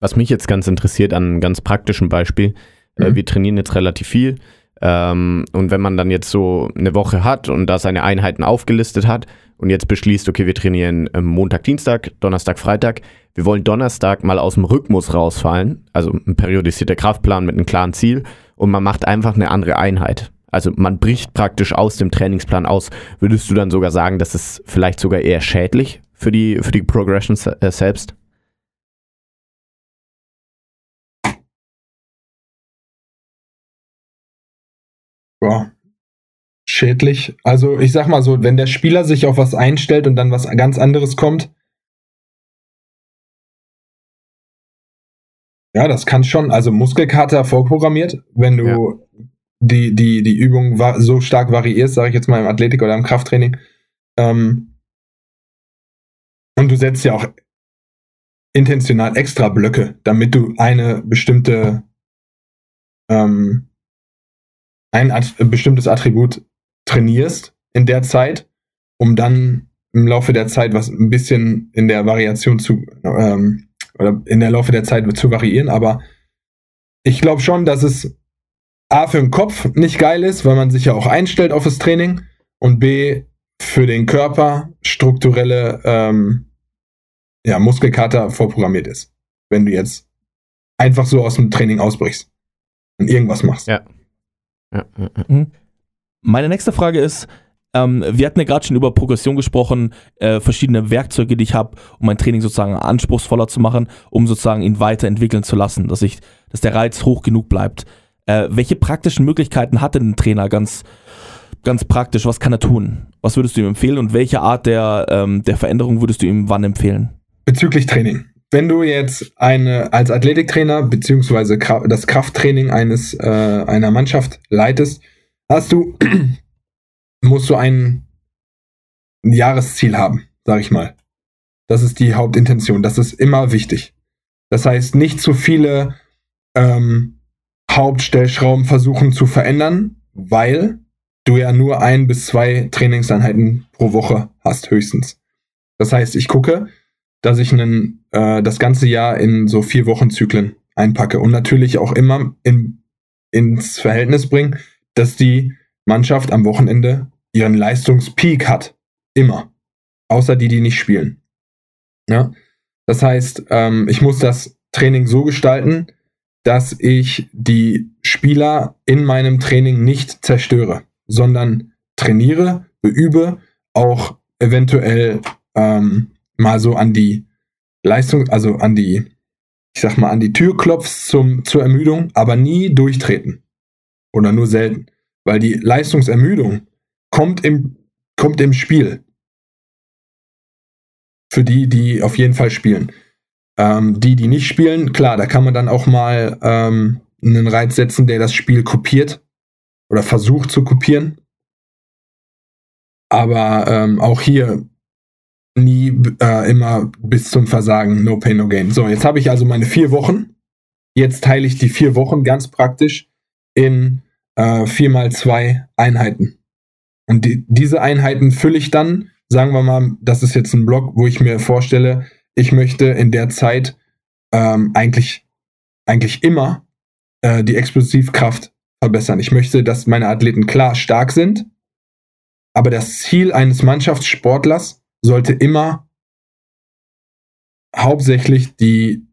Was mich jetzt ganz interessiert an einem ganz praktischen Beispiel, äh, Mhm. wir trainieren jetzt relativ viel ähm, und wenn man dann jetzt so eine Woche hat und da seine Einheiten aufgelistet hat und jetzt beschließt, okay, wir trainieren ähm, Montag, Dienstag, Donnerstag, Freitag, wir wollen Donnerstag mal aus dem Rhythmus rausfallen, also ein periodisierter Kraftplan mit einem klaren Ziel und man macht einfach eine andere Einheit. Also man bricht praktisch aus dem Trainingsplan aus. Würdest du dann sogar sagen, das ist vielleicht sogar eher schädlich für die, für die Progression äh, selbst? Ja, schädlich. Also ich sag mal so, wenn der Spieler sich auf was einstellt und dann was ganz anderes kommt, ja, das kann schon. Also Muskelkater vorprogrammiert, wenn du die, die, die Übung so stark variierst, sage ich jetzt mal im Athletik oder im Krafttraining. Ähm, und du setzt ja auch intentional extra Blöcke, damit du eine bestimmte ähm, ein At bestimmtes Attribut trainierst in der Zeit, um dann im Laufe der Zeit was ein bisschen in der Variation zu ähm, oder in der Laufe der Zeit zu variieren. Aber ich glaube schon, dass es A für den Kopf nicht geil ist, weil man sich ja auch einstellt auf das Training und B für den Körper strukturelle ähm, ja, Muskelkater vorprogrammiert ist. Wenn du jetzt einfach so aus dem Training ausbrichst und irgendwas machst. Ja. Ja, ja, ja. Meine nächste Frage ist, ähm, wir hatten ja gerade schon über Progression gesprochen, äh, verschiedene Werkzeuge, die ich habe, um mein Training sozusagen anspruchsvoller zu machen, um sozusagen ihn weiterentwickeln zu lassen, dass ich, dass der Reiz hoch genug bleibt. Äh, welche praktischen Möglichkeiten hat denn ein Trainer ganz, ganz praktisch? Was kann er tun? Was würdest du ihm empfehlen und welche Art der, ähm, der Veränderung würdest du ihm wann empfehlen? bezüglich Training. Wenn du jetzt eine als Athletiktrainer Kra- das Krafttraining eines äh, einer Mannschaft leitest, hast du musst du ein, ein Jahresziel haben, sag ich mal. Das ist die Hauptintention. Das ist immer wichtig. Das heißt, nicht zu viele ähm, Hauptstellschrauben versuchen zu verändern, weil du ja nur ein bis zwei Trainingseinheiten pro Woche hast höchstens. Das heißt, ich gucke, dass ich einen, äh, das ganze Jahr in so vier Wochenzyklen einpacke und natürlich auch immer in, ins Verhältnis bringen, dass die Mannschaft am Wochenende ihren Leistungspeak hat. Immer. Außer die, die nicht spielen. Ja? Das heißt, ähm, ich muss das Training so gestalten, dass ich die Spieler in meinem Training nicht zerstöre, sondern trainiere, beübe, auch eventuell ähm, mal so an die Leistung, also an die, ich sag mal, an die Tür klopfst zum, zur Ermüdung, aber nie durchtreten. Oder nur selten. Weil die Leistungsermüdung kommt im kommt im Spiel. Für die, die auf jeden Fall spielen. Ähm, die, die nicht spielen, klar, da kann man dann auch mal ähm, einen Reiz setzen, der das Spiel kopiert oder versucht zu kopieren. Aber ähm, auch hier nie äh, immer bis zum Versagen, no pain, no gain. So, jetzt habe ich also meine vier Wochen. Jetzt teile ich die vier Wochen ganz praktisch in äh, vier mal zwei Einheiten. Und die, diese Einheiten fülle ich dann, sagen wir mal, das ist jetzt ein Block, wo ich mir vorstelle, ich möchte in der Zeit ähm, eigentlich, eigentlich immer äh, die Explosivkraft verbessern. Ich möchte, dass meine Athleten klar stark sind, aber das Ziel eines Mannschaftssportlers sollte immer hauptsächlich die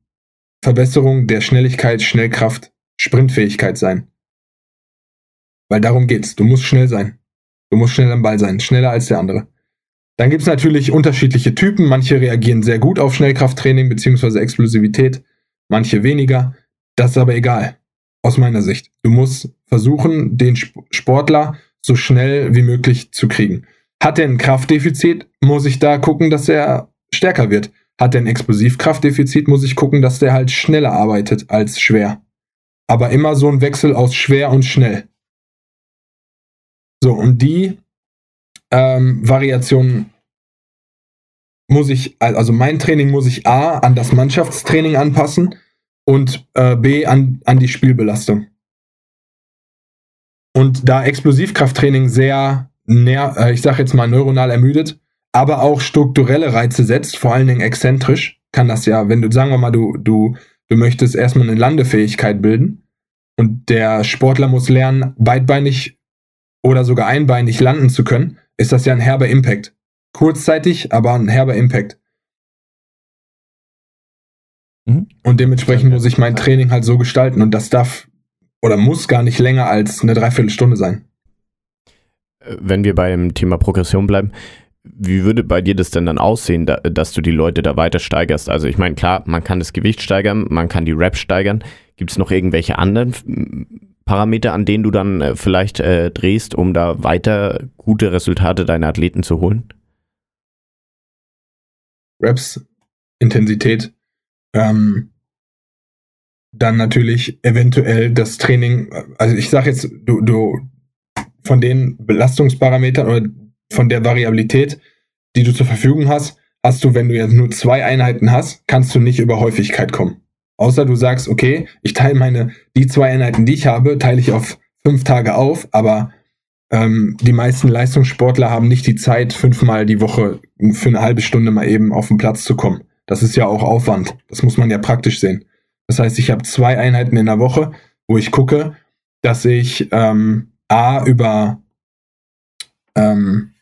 Verbesserung der Schnelligkeit, Schnellkraft, Sprintfähigkeit sein. Weil darum geht's. Du musst schnell sein. Du musst schnell am Ball sein, schneller als der andere. Dann gibt's natürlich unterschiedliche Typen. Manche reagieren sehr gut auf Schnellkrafttraining bzw. Explosivität, manche weniger. Das ist aber egal, aus meiner Sicht. Du musst versuchen, den Sportler so schnell wie möglich zu kriegen. Hat er ein Kraftdefizit, muss ich da gucken, dass er stärker wird. Hat er ein Explosivkraftdefizit, muss ich gucken, dass der halt schneller arbeitet als schwer. Aber immer so ein Wechsel aus schwer und schnell. So, und die ähm, Variationen muss ich, also mein Training muss ich A an das Mannschaftstraining anpassen und äh, B an, an die Spielbelastung. Und da Explosivkrafttraining sehr äh, ich sage jetzt mal neuronal ermüdet, aber auch strukturelle Reize setzt, vor allen Dingen exzentrisch, kann das ja, wenn du, sagen wir mal, du, du, du möchtest erstmal eine Landefähigkeit bilden und der Sportler muss lernen, beidbeinig oder sogar einbeinig landen zu können, ist das ja ein herber Impact. Kurzzeitig, aber ein herber Impact. Mhm. Und dementsprechend muss ich mein Training halt so gestalten und das darf oder muss gar nicht länger als eine Dreiviertelstunde sein wenn wir beim Thema Progression bleiben, wie würde bei dir das denn dann aussehen, da, dass du die Leute da weiter steigerst? Also ich meine, klar, man kann das Gewicht steigern, man kann die Rap steigern. Gibt es noch irgendwelche anderen Parameter, an denen du dann äh, vielleicht äh, drehst, um da weiter gute Resultate deiner Athleten zu holen? Raps, Intensität, ähm, dann natürlich eventuell das Training, also ich sage jetzt, du, du, von den Belastungsparametern oder von der Variabilität, die du zur Verfügung hast, hast du, wenn du jetzt nur zwei Einheiten hast, kannst du nicht über Häufigkeit kommen. Außer du sagst, okay, ich teile meine, die zwei Einheiten, die ich habe, teile ich auf fünf Tage auf, aber ähm, die meisten Leistungssportler haben nicht die Zeit, fünfmal die Woche für eine halbe Stunde mal eben auf den Platz zu kommen. Das ist ja auch Aufwand. Das muss man ja praktisch sehen. Das heißt, ich habe zwei Einheiten in der Woche, wo ich gucke, dass ich ähm, A, über, ähm,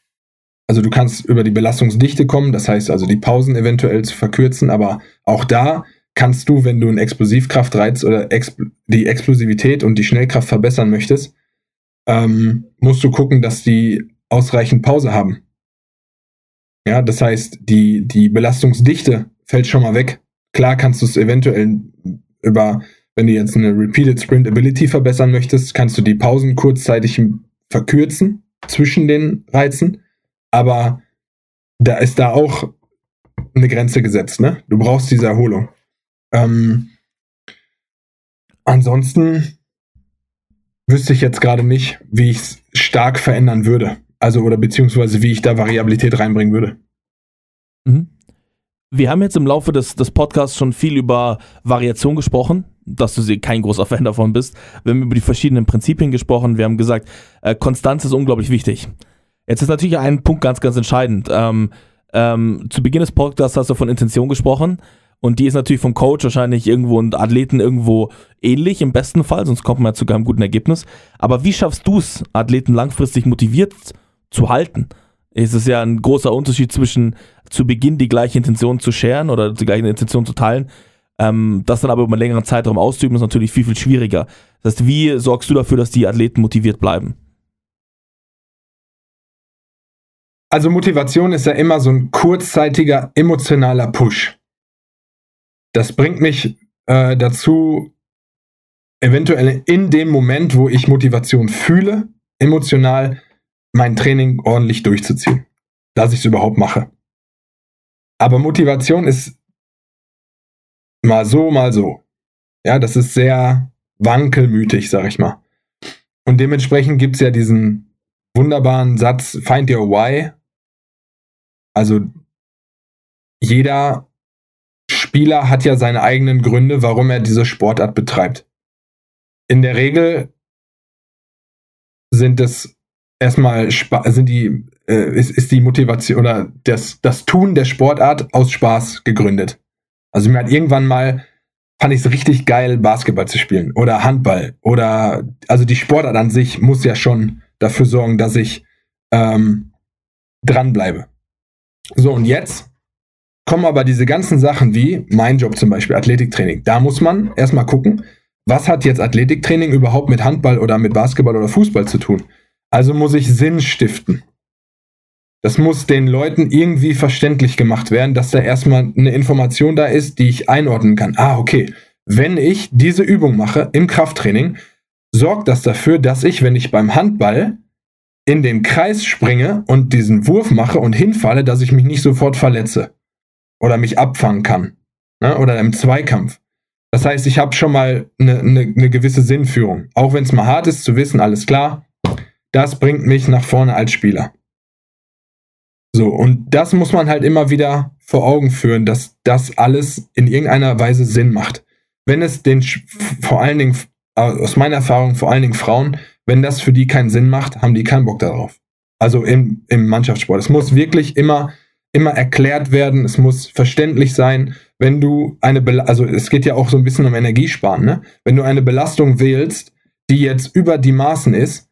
also du kannst über die Belastungsdichte kommen, das heißt also die Pausen eventuell zu verkürzen, aber auch da kannst du, wenn du einen Explosivkraftreiz oder Expl die Explosivität und die Schnellkraft verbessern möchtest, ähm, musst du gucken, dass die ausreichend Pause haben. Ja, das heißt, die, die Belastungsdichte fällt schon mal weg. Klar kannst du es eventuell über wenn du jetzt eine Repeated Sprint Ability verbessern möchtest, kannst du die Pausen kurzzeitig verkürzen zwischen den Reizen. Aber da ist da auch eine Grenze gesetzt, ne? Du brauchst diese Erholung. Ähm, ansonsten wüsste ich jetzt gerade nicht, wie ich es stark verändern würde. Also, oder beziehungsweise wie ich da Variabilität reinbringen würde. Mhm. Wir haben jetzt im Laufe des, des Podcasts schon viel über Variation gesprochen dass du kein großer Fan davon bist. Wir haben über die verschiedenen Prinzipien gesprochen. Wir haben gesagt, äh, Konstanz ist unglaublich wichtig. Jetzt ist natürlich ein Punkt ganz, ganz entscheidend. Ähm, ähm, zu Beginn des Podcasts hast du von Intention gesprochen. Und die ist natürlich vom Coach wahrscheinlich irgendwo und Athleten irgendwo ähnlich im besten Fall, sonst kommt man ja zu keinem guten Ergebnis. Aber wie schaffst du es, Athleten langfristig motiviert zu halten? Es ist ja ein großer Unterschied zwischen zu Beginn die gleiche Intention zu scheren oder die gleiche Intention zu teilen ähm, das dann aber über einen längeren Zeitraum auszuüben, ist natürlich viel, viel schwieriger. Das heißt, wie sorgst du dafür, dass die Athleten motiviert bleiben? Also Motivation ist ja immer so ein kurzzeitiger emotionaler Push. Das bringt mich äh, dazu, eventuell in dem Moment, wo ich Motivation fühle, emotional mein Training ordentlich durchzuziehen, dass ich es überhaupt mache. Aber Motivation ist mal so, mal so. Ja, das ist sehr wankelmütig, sag ich mal. Und dementsprechend gibt es ja diesen wunderbaren Satz, find your why. Also jeder Spieler hat ja seine eigenen Gründe, warum er diese Sportart betreibt. In der Regel sind es erstmal sind die äh, ist, ist die Motivation oder das, das Tun der Sportart aus Spaß gegründet. Also mir hat irgendwann mal fand ich es richtig geil, Basketball zu spielen oder Handball oder also die Sportart an sich muss ja schon dafür sorgen, dass ich ähm, dranbleibe. So und jetzt kommen aber diese ganzen Sachen wie mein Job zum Beispiel, Athletiktraining. Da muss man erstmal gucken, was hat jetzt Athletiktraining überhaupt mit Handball oder mit Basketball oder Fußball zu tun? Also muss ich Sinn stiften. Das muss den Leuten irgendwie verständlich gemacht werden, dass da erstmal eine Information da ist, die ich einordnen kann. Ah, okay. Wenn ich diese Übung mache im Krafttraining, sorgt das dafür, dass ich, wenn ich beim Handball in den Kreis springe und diesen Wurf mache und hinfalle, dass ich mich nicht sofort verletze oder mich abfangen kann. Ne? Oder im Zweikampf. Das heißt, ich habe schon mal eine, eine, eine gewisse Sinnführung. Auch wenn es mal hart ist zu wissen, alles klar, das bringt mich nach vorne als Spieler. So, und das muss man halt immer wieder vor Augen führen, dass das alles in irgendeiner Weise Sinn macht. Wenn es den, vor allen Dingen, aus meiner Erfahrung, vor allen Dingen Frauen, wenn das für die keinen Sinn macht, haben die keinen Bock darauf. Also im, im Mannschaftssport. Es muss wirklich immer, immer erklärt werden, es muss verständlich sein. Wenn du eine, Bel also es geht ja auch so ein bisschen um Energiesparen, ne? Wenn du eine Belastung wählst, die jetzt über die Maßen ist,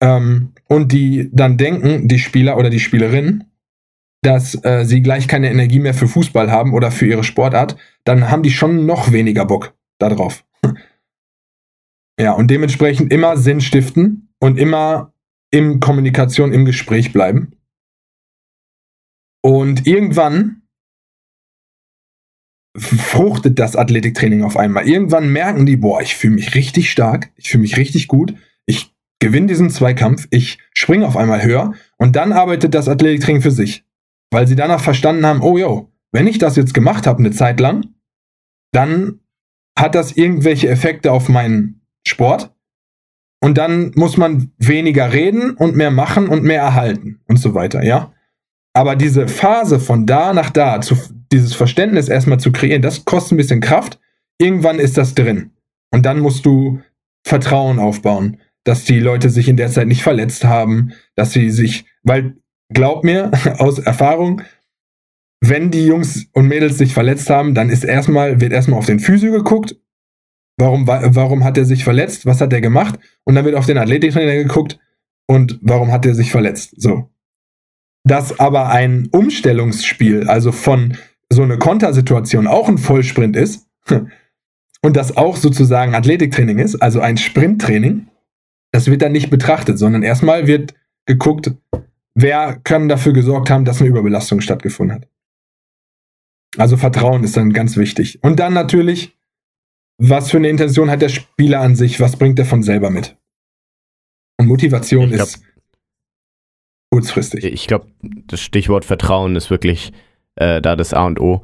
ähm, und die dann denken, die Spieler oder die Spielerin, dass äh, sie gleich keine Energie mehr für Fußball haben oder für ihre Sportart, dann haben die schon noch weniger Bock darauf. ja, und dementsprechend immer Sinn stiften und immer in Kommunikation, im Gespräch bleiben. Und irgendwann fruchtet das Athletiktraining auf einmal. Irgendwann merken die, boah, ich fühle mich richtig stark, ich fühle mich richtig gut, ich gewinne diesen Zweikampf, ich springe auf einmal höher und dann arbeitet das Athletiktraining für sich weil sie danach verstanden haben, oh jo, wenn ich das jetzt gemacht habe eine Zeit lang, dann hat das irgendwelche Effekte auf meinen Sport und dann muss man weniger reden und mehr machen und mehr erhalten und so weiter, ja. Aber diese Phase von da nach da, zu, dieses Verständnis erstmal zu kreieren, das kostet ein bisschen Kraft. Irgendwann ist das drin. Und dann musst du Vertrauen aufbauen, dass die Leute sich in der Zeit nicht verletzt haben, dass sie sich, weil glaub mir aus Erfahrung, wenn die Jungs und Mädels sich verletzt haben, dann ist erstmal, wird erstmal auf den Physio geguckt. Warum, warum hat er sich verletzt? Was hat er gemacht? Und dann wird auf den Athletiktrainer geguckt und warum hat er sich verletzt? So. Dass aber ein Umstellungsspiel, also von so eine Kontersituation auch ein Vollsprint ist und das auch sozusagen Athletiktraining ist, also ein Sprinttraining, das wird dann nicht betrachtet, sondern erstmal wird geguckt, wer kann dafür gesorgt haben, dass eine Überbelastung stattgefunden hat. Also Vertrauen ist dann ganz wichtig. Und dann natürlich, was für eine Intention hat der Spieler an sich, was bringt er von selber mit? Und Motivation glaub, ist kurzfristig. Ich glaube, das Stichwort Vertrauen ist wirklich äh, da das A und O.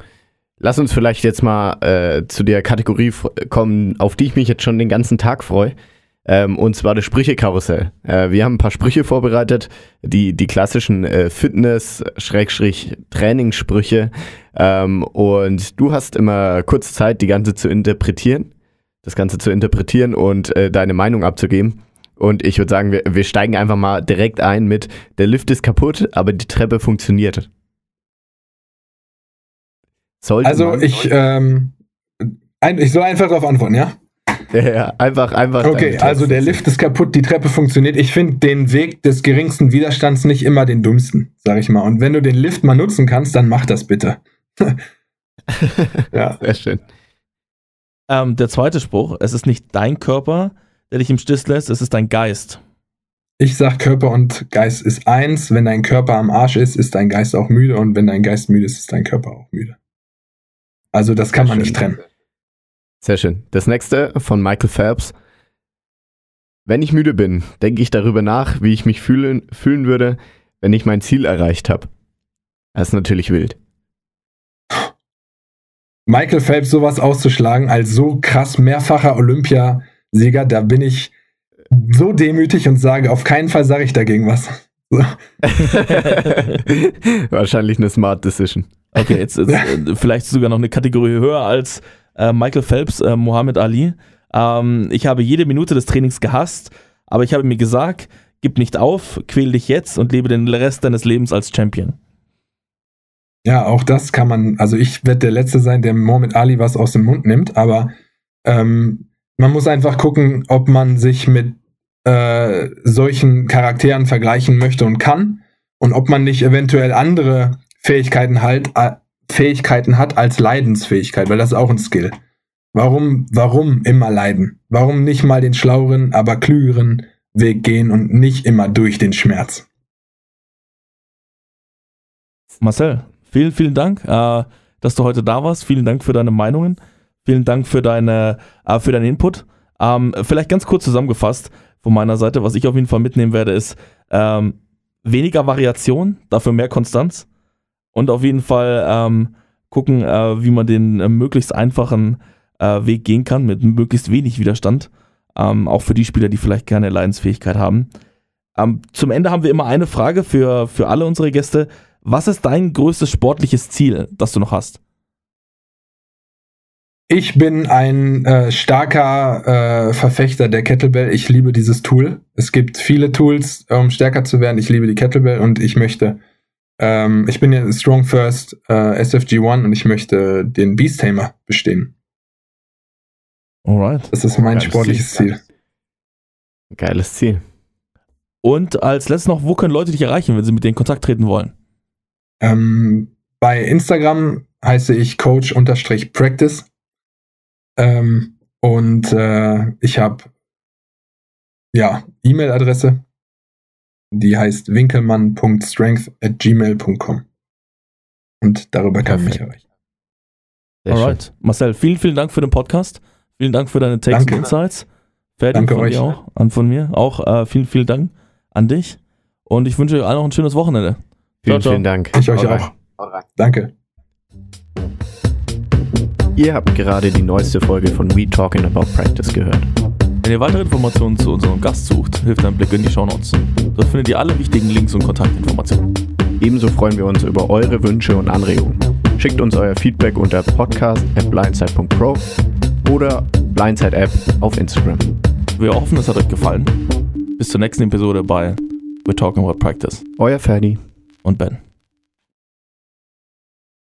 Lass uns vielleicht jetzt mal äh, zu der Kategorie kommen, auf die ich mich jetzt schon den ganzen Tag freue. Ähm, und zwar das Sprüche-Karussell. Äh, wir haben ein paar Sprüche vorbereitet, die, die klassischen äh, Fitness-Trainingssprüche. Ähm, und du hast immer kurz Zeit, die ganze zu interpretieren, das Ganze zu interpretieren und äh, deine Meinung abzugeben. Und ich würde sagen, wir, wir steigen einfach mal direkt ein mit, der Lift ist kaputt, aber die Treppe funktioniert. Sollte also ich, ähm, ein, ich soll einfach darauf antworten, ja? Ja, ja, einfach, einfach. Okay, also der Lift ist kaputt, die Treppe funktioniert. Ich finde den Weg des geringsten Widerstands nicht immer den dümmsten, sag ich mal. Und wenn du den Lift mal nutzen kannst, dann mach das bitte. ja. Sehr schön. Ähm, der zweite Spruch: Es ist nicht dein Körper, der dich im Stich lässt, es ist dein Geist. Ich sag, Körper und Geist ist eins. Wenn dein Körper am Arsch ist, ist dein Geist auch müde. Und wenn dein Geist müde ist, ist dein Körper auch müde. Also, das kann Sehr man schön. nicht trennen. Sehr schön. Das nächste von Michael Phelps. Wenn ich müde bin, denke ich darüber nach, wie ich mich fühlen, fühlen würde, wenn ich mein Ziel erreicht habe. Das ist natürlich wild. Michael Phelps sowas auszuschlagen als so krass mehrfacher Olympiasieger, da bin ich so demütig und sage, auf keinen Fall sage ich dagegen was. So. Wahrscheinlich eine Smart Decision. Okay, jetzt, jetzt äh, vielleicht sogar noch eine Kategorie höher als äh, Michael Phelps, äh, Muhammad Ali. Ähm, ich habe jede Minute des Trainings gehasst, aber ich habe mir gesagt, gib nicht auf, quäl dich jetzt und lebe den Rest deines Lebens als Champion. Ja, auch das kann man, also ich werde der Letzte sein, der Mohamed Ali was aus dem Mund nimmt, aber ähm, man muss einfach gucken, ob man sich mit äh, solchen Charakteren vergleichen möchte und kann und ob man nicht eventuell andere Fähigkeiten halt äh, Fähigkeiten hat als Leidensfähigkeit, weil das ist auch ein Skill. Warum, warum immer leiden? Warum nicht mal den schlaueren, aber klügeren Weg gehen und nicht immer durch den Schmerz? Marcel, vielen, vielen Dank, äh, dass du heute da warst. Vielen Dank für deine Meinungen. Vielen Dank für, deine, äh, für deinen Input. Ähm, vielleicht ganz kurz zusammengefasst von meiner Seite, was ich auf jeden Fall mitnehmen werde, ist ähm, weniger Variation, dafür mehr Konstanz und auf jeden Fall ähm, gucken, äh, wie man den äh, möglichst einfachen äh, Weg gehen kann mit möglichst wenig Widerstand. Ähm, auch für die Spieler, die vielleicht keine Leidensfähigkeit haben. Ähm, zum Ende haben wir immer eine Frage für, für alle unsere Gäste. Was ist dein größtes sportliches Ziel, das du noch hast? Ich bin ein äh, starker äh, Verfechter der Kettlebell. Ich liebe dieses Tool. Es gibt viele Tools, um stärker zu werden. Ich liebe die Kettlebell und ich möchte, ähm, ich bin ja Strong First äh, SFG1 und ich möchte den Beast Tamer bestehen. Alright. Das ist mein Geiles sportliches Ziel. Geiles Ziel. Und als letztes noch, wo können Leute dich erreichen, wenn sie mit dir in Kontakt treten wollen? Ähm, bei Instagram heiße ich Coach-Practice. Ähm, und äh, ich habe ja E-Mail-Adresse, die heißt winkelmann.strength at gmail.com. Und darüber kann man mich Perfekt. erreichen. Sehr schön. Alright. Marcel, vielen, vielen Dank für den Podcast. Vielen Dank für deine Takes Danke. und Insights. Fertig Danke von euch. dir auch, an von mir. Auch äh, vielen, vielen Dank an dich. Und ich wünsche euch allen noch ein schönes Wochenende. Vielen, ciao. vielen Dank. Ich euch rein. auch. Danke. Ihr habt gerade die neueste Folge von We Talking About Practice gehört. Wenn ihr weitere Informationen zu unserem Gast sucht, hilft ein Blick in die Shownotes. Dort findet ihr alle wichtigen Links und Kontaktinformationen. Ebenso freuen wir uns über eure Wünsche und Anregungen. Schickt uns euer Feedback unter podcast.blindside.pro oder Blindside App auf Instagram. Wir hoffen, es hat euch gefallen. Bis zur nächsten Episode bei We're Talking About Practice Euer Ferdi. und Ben.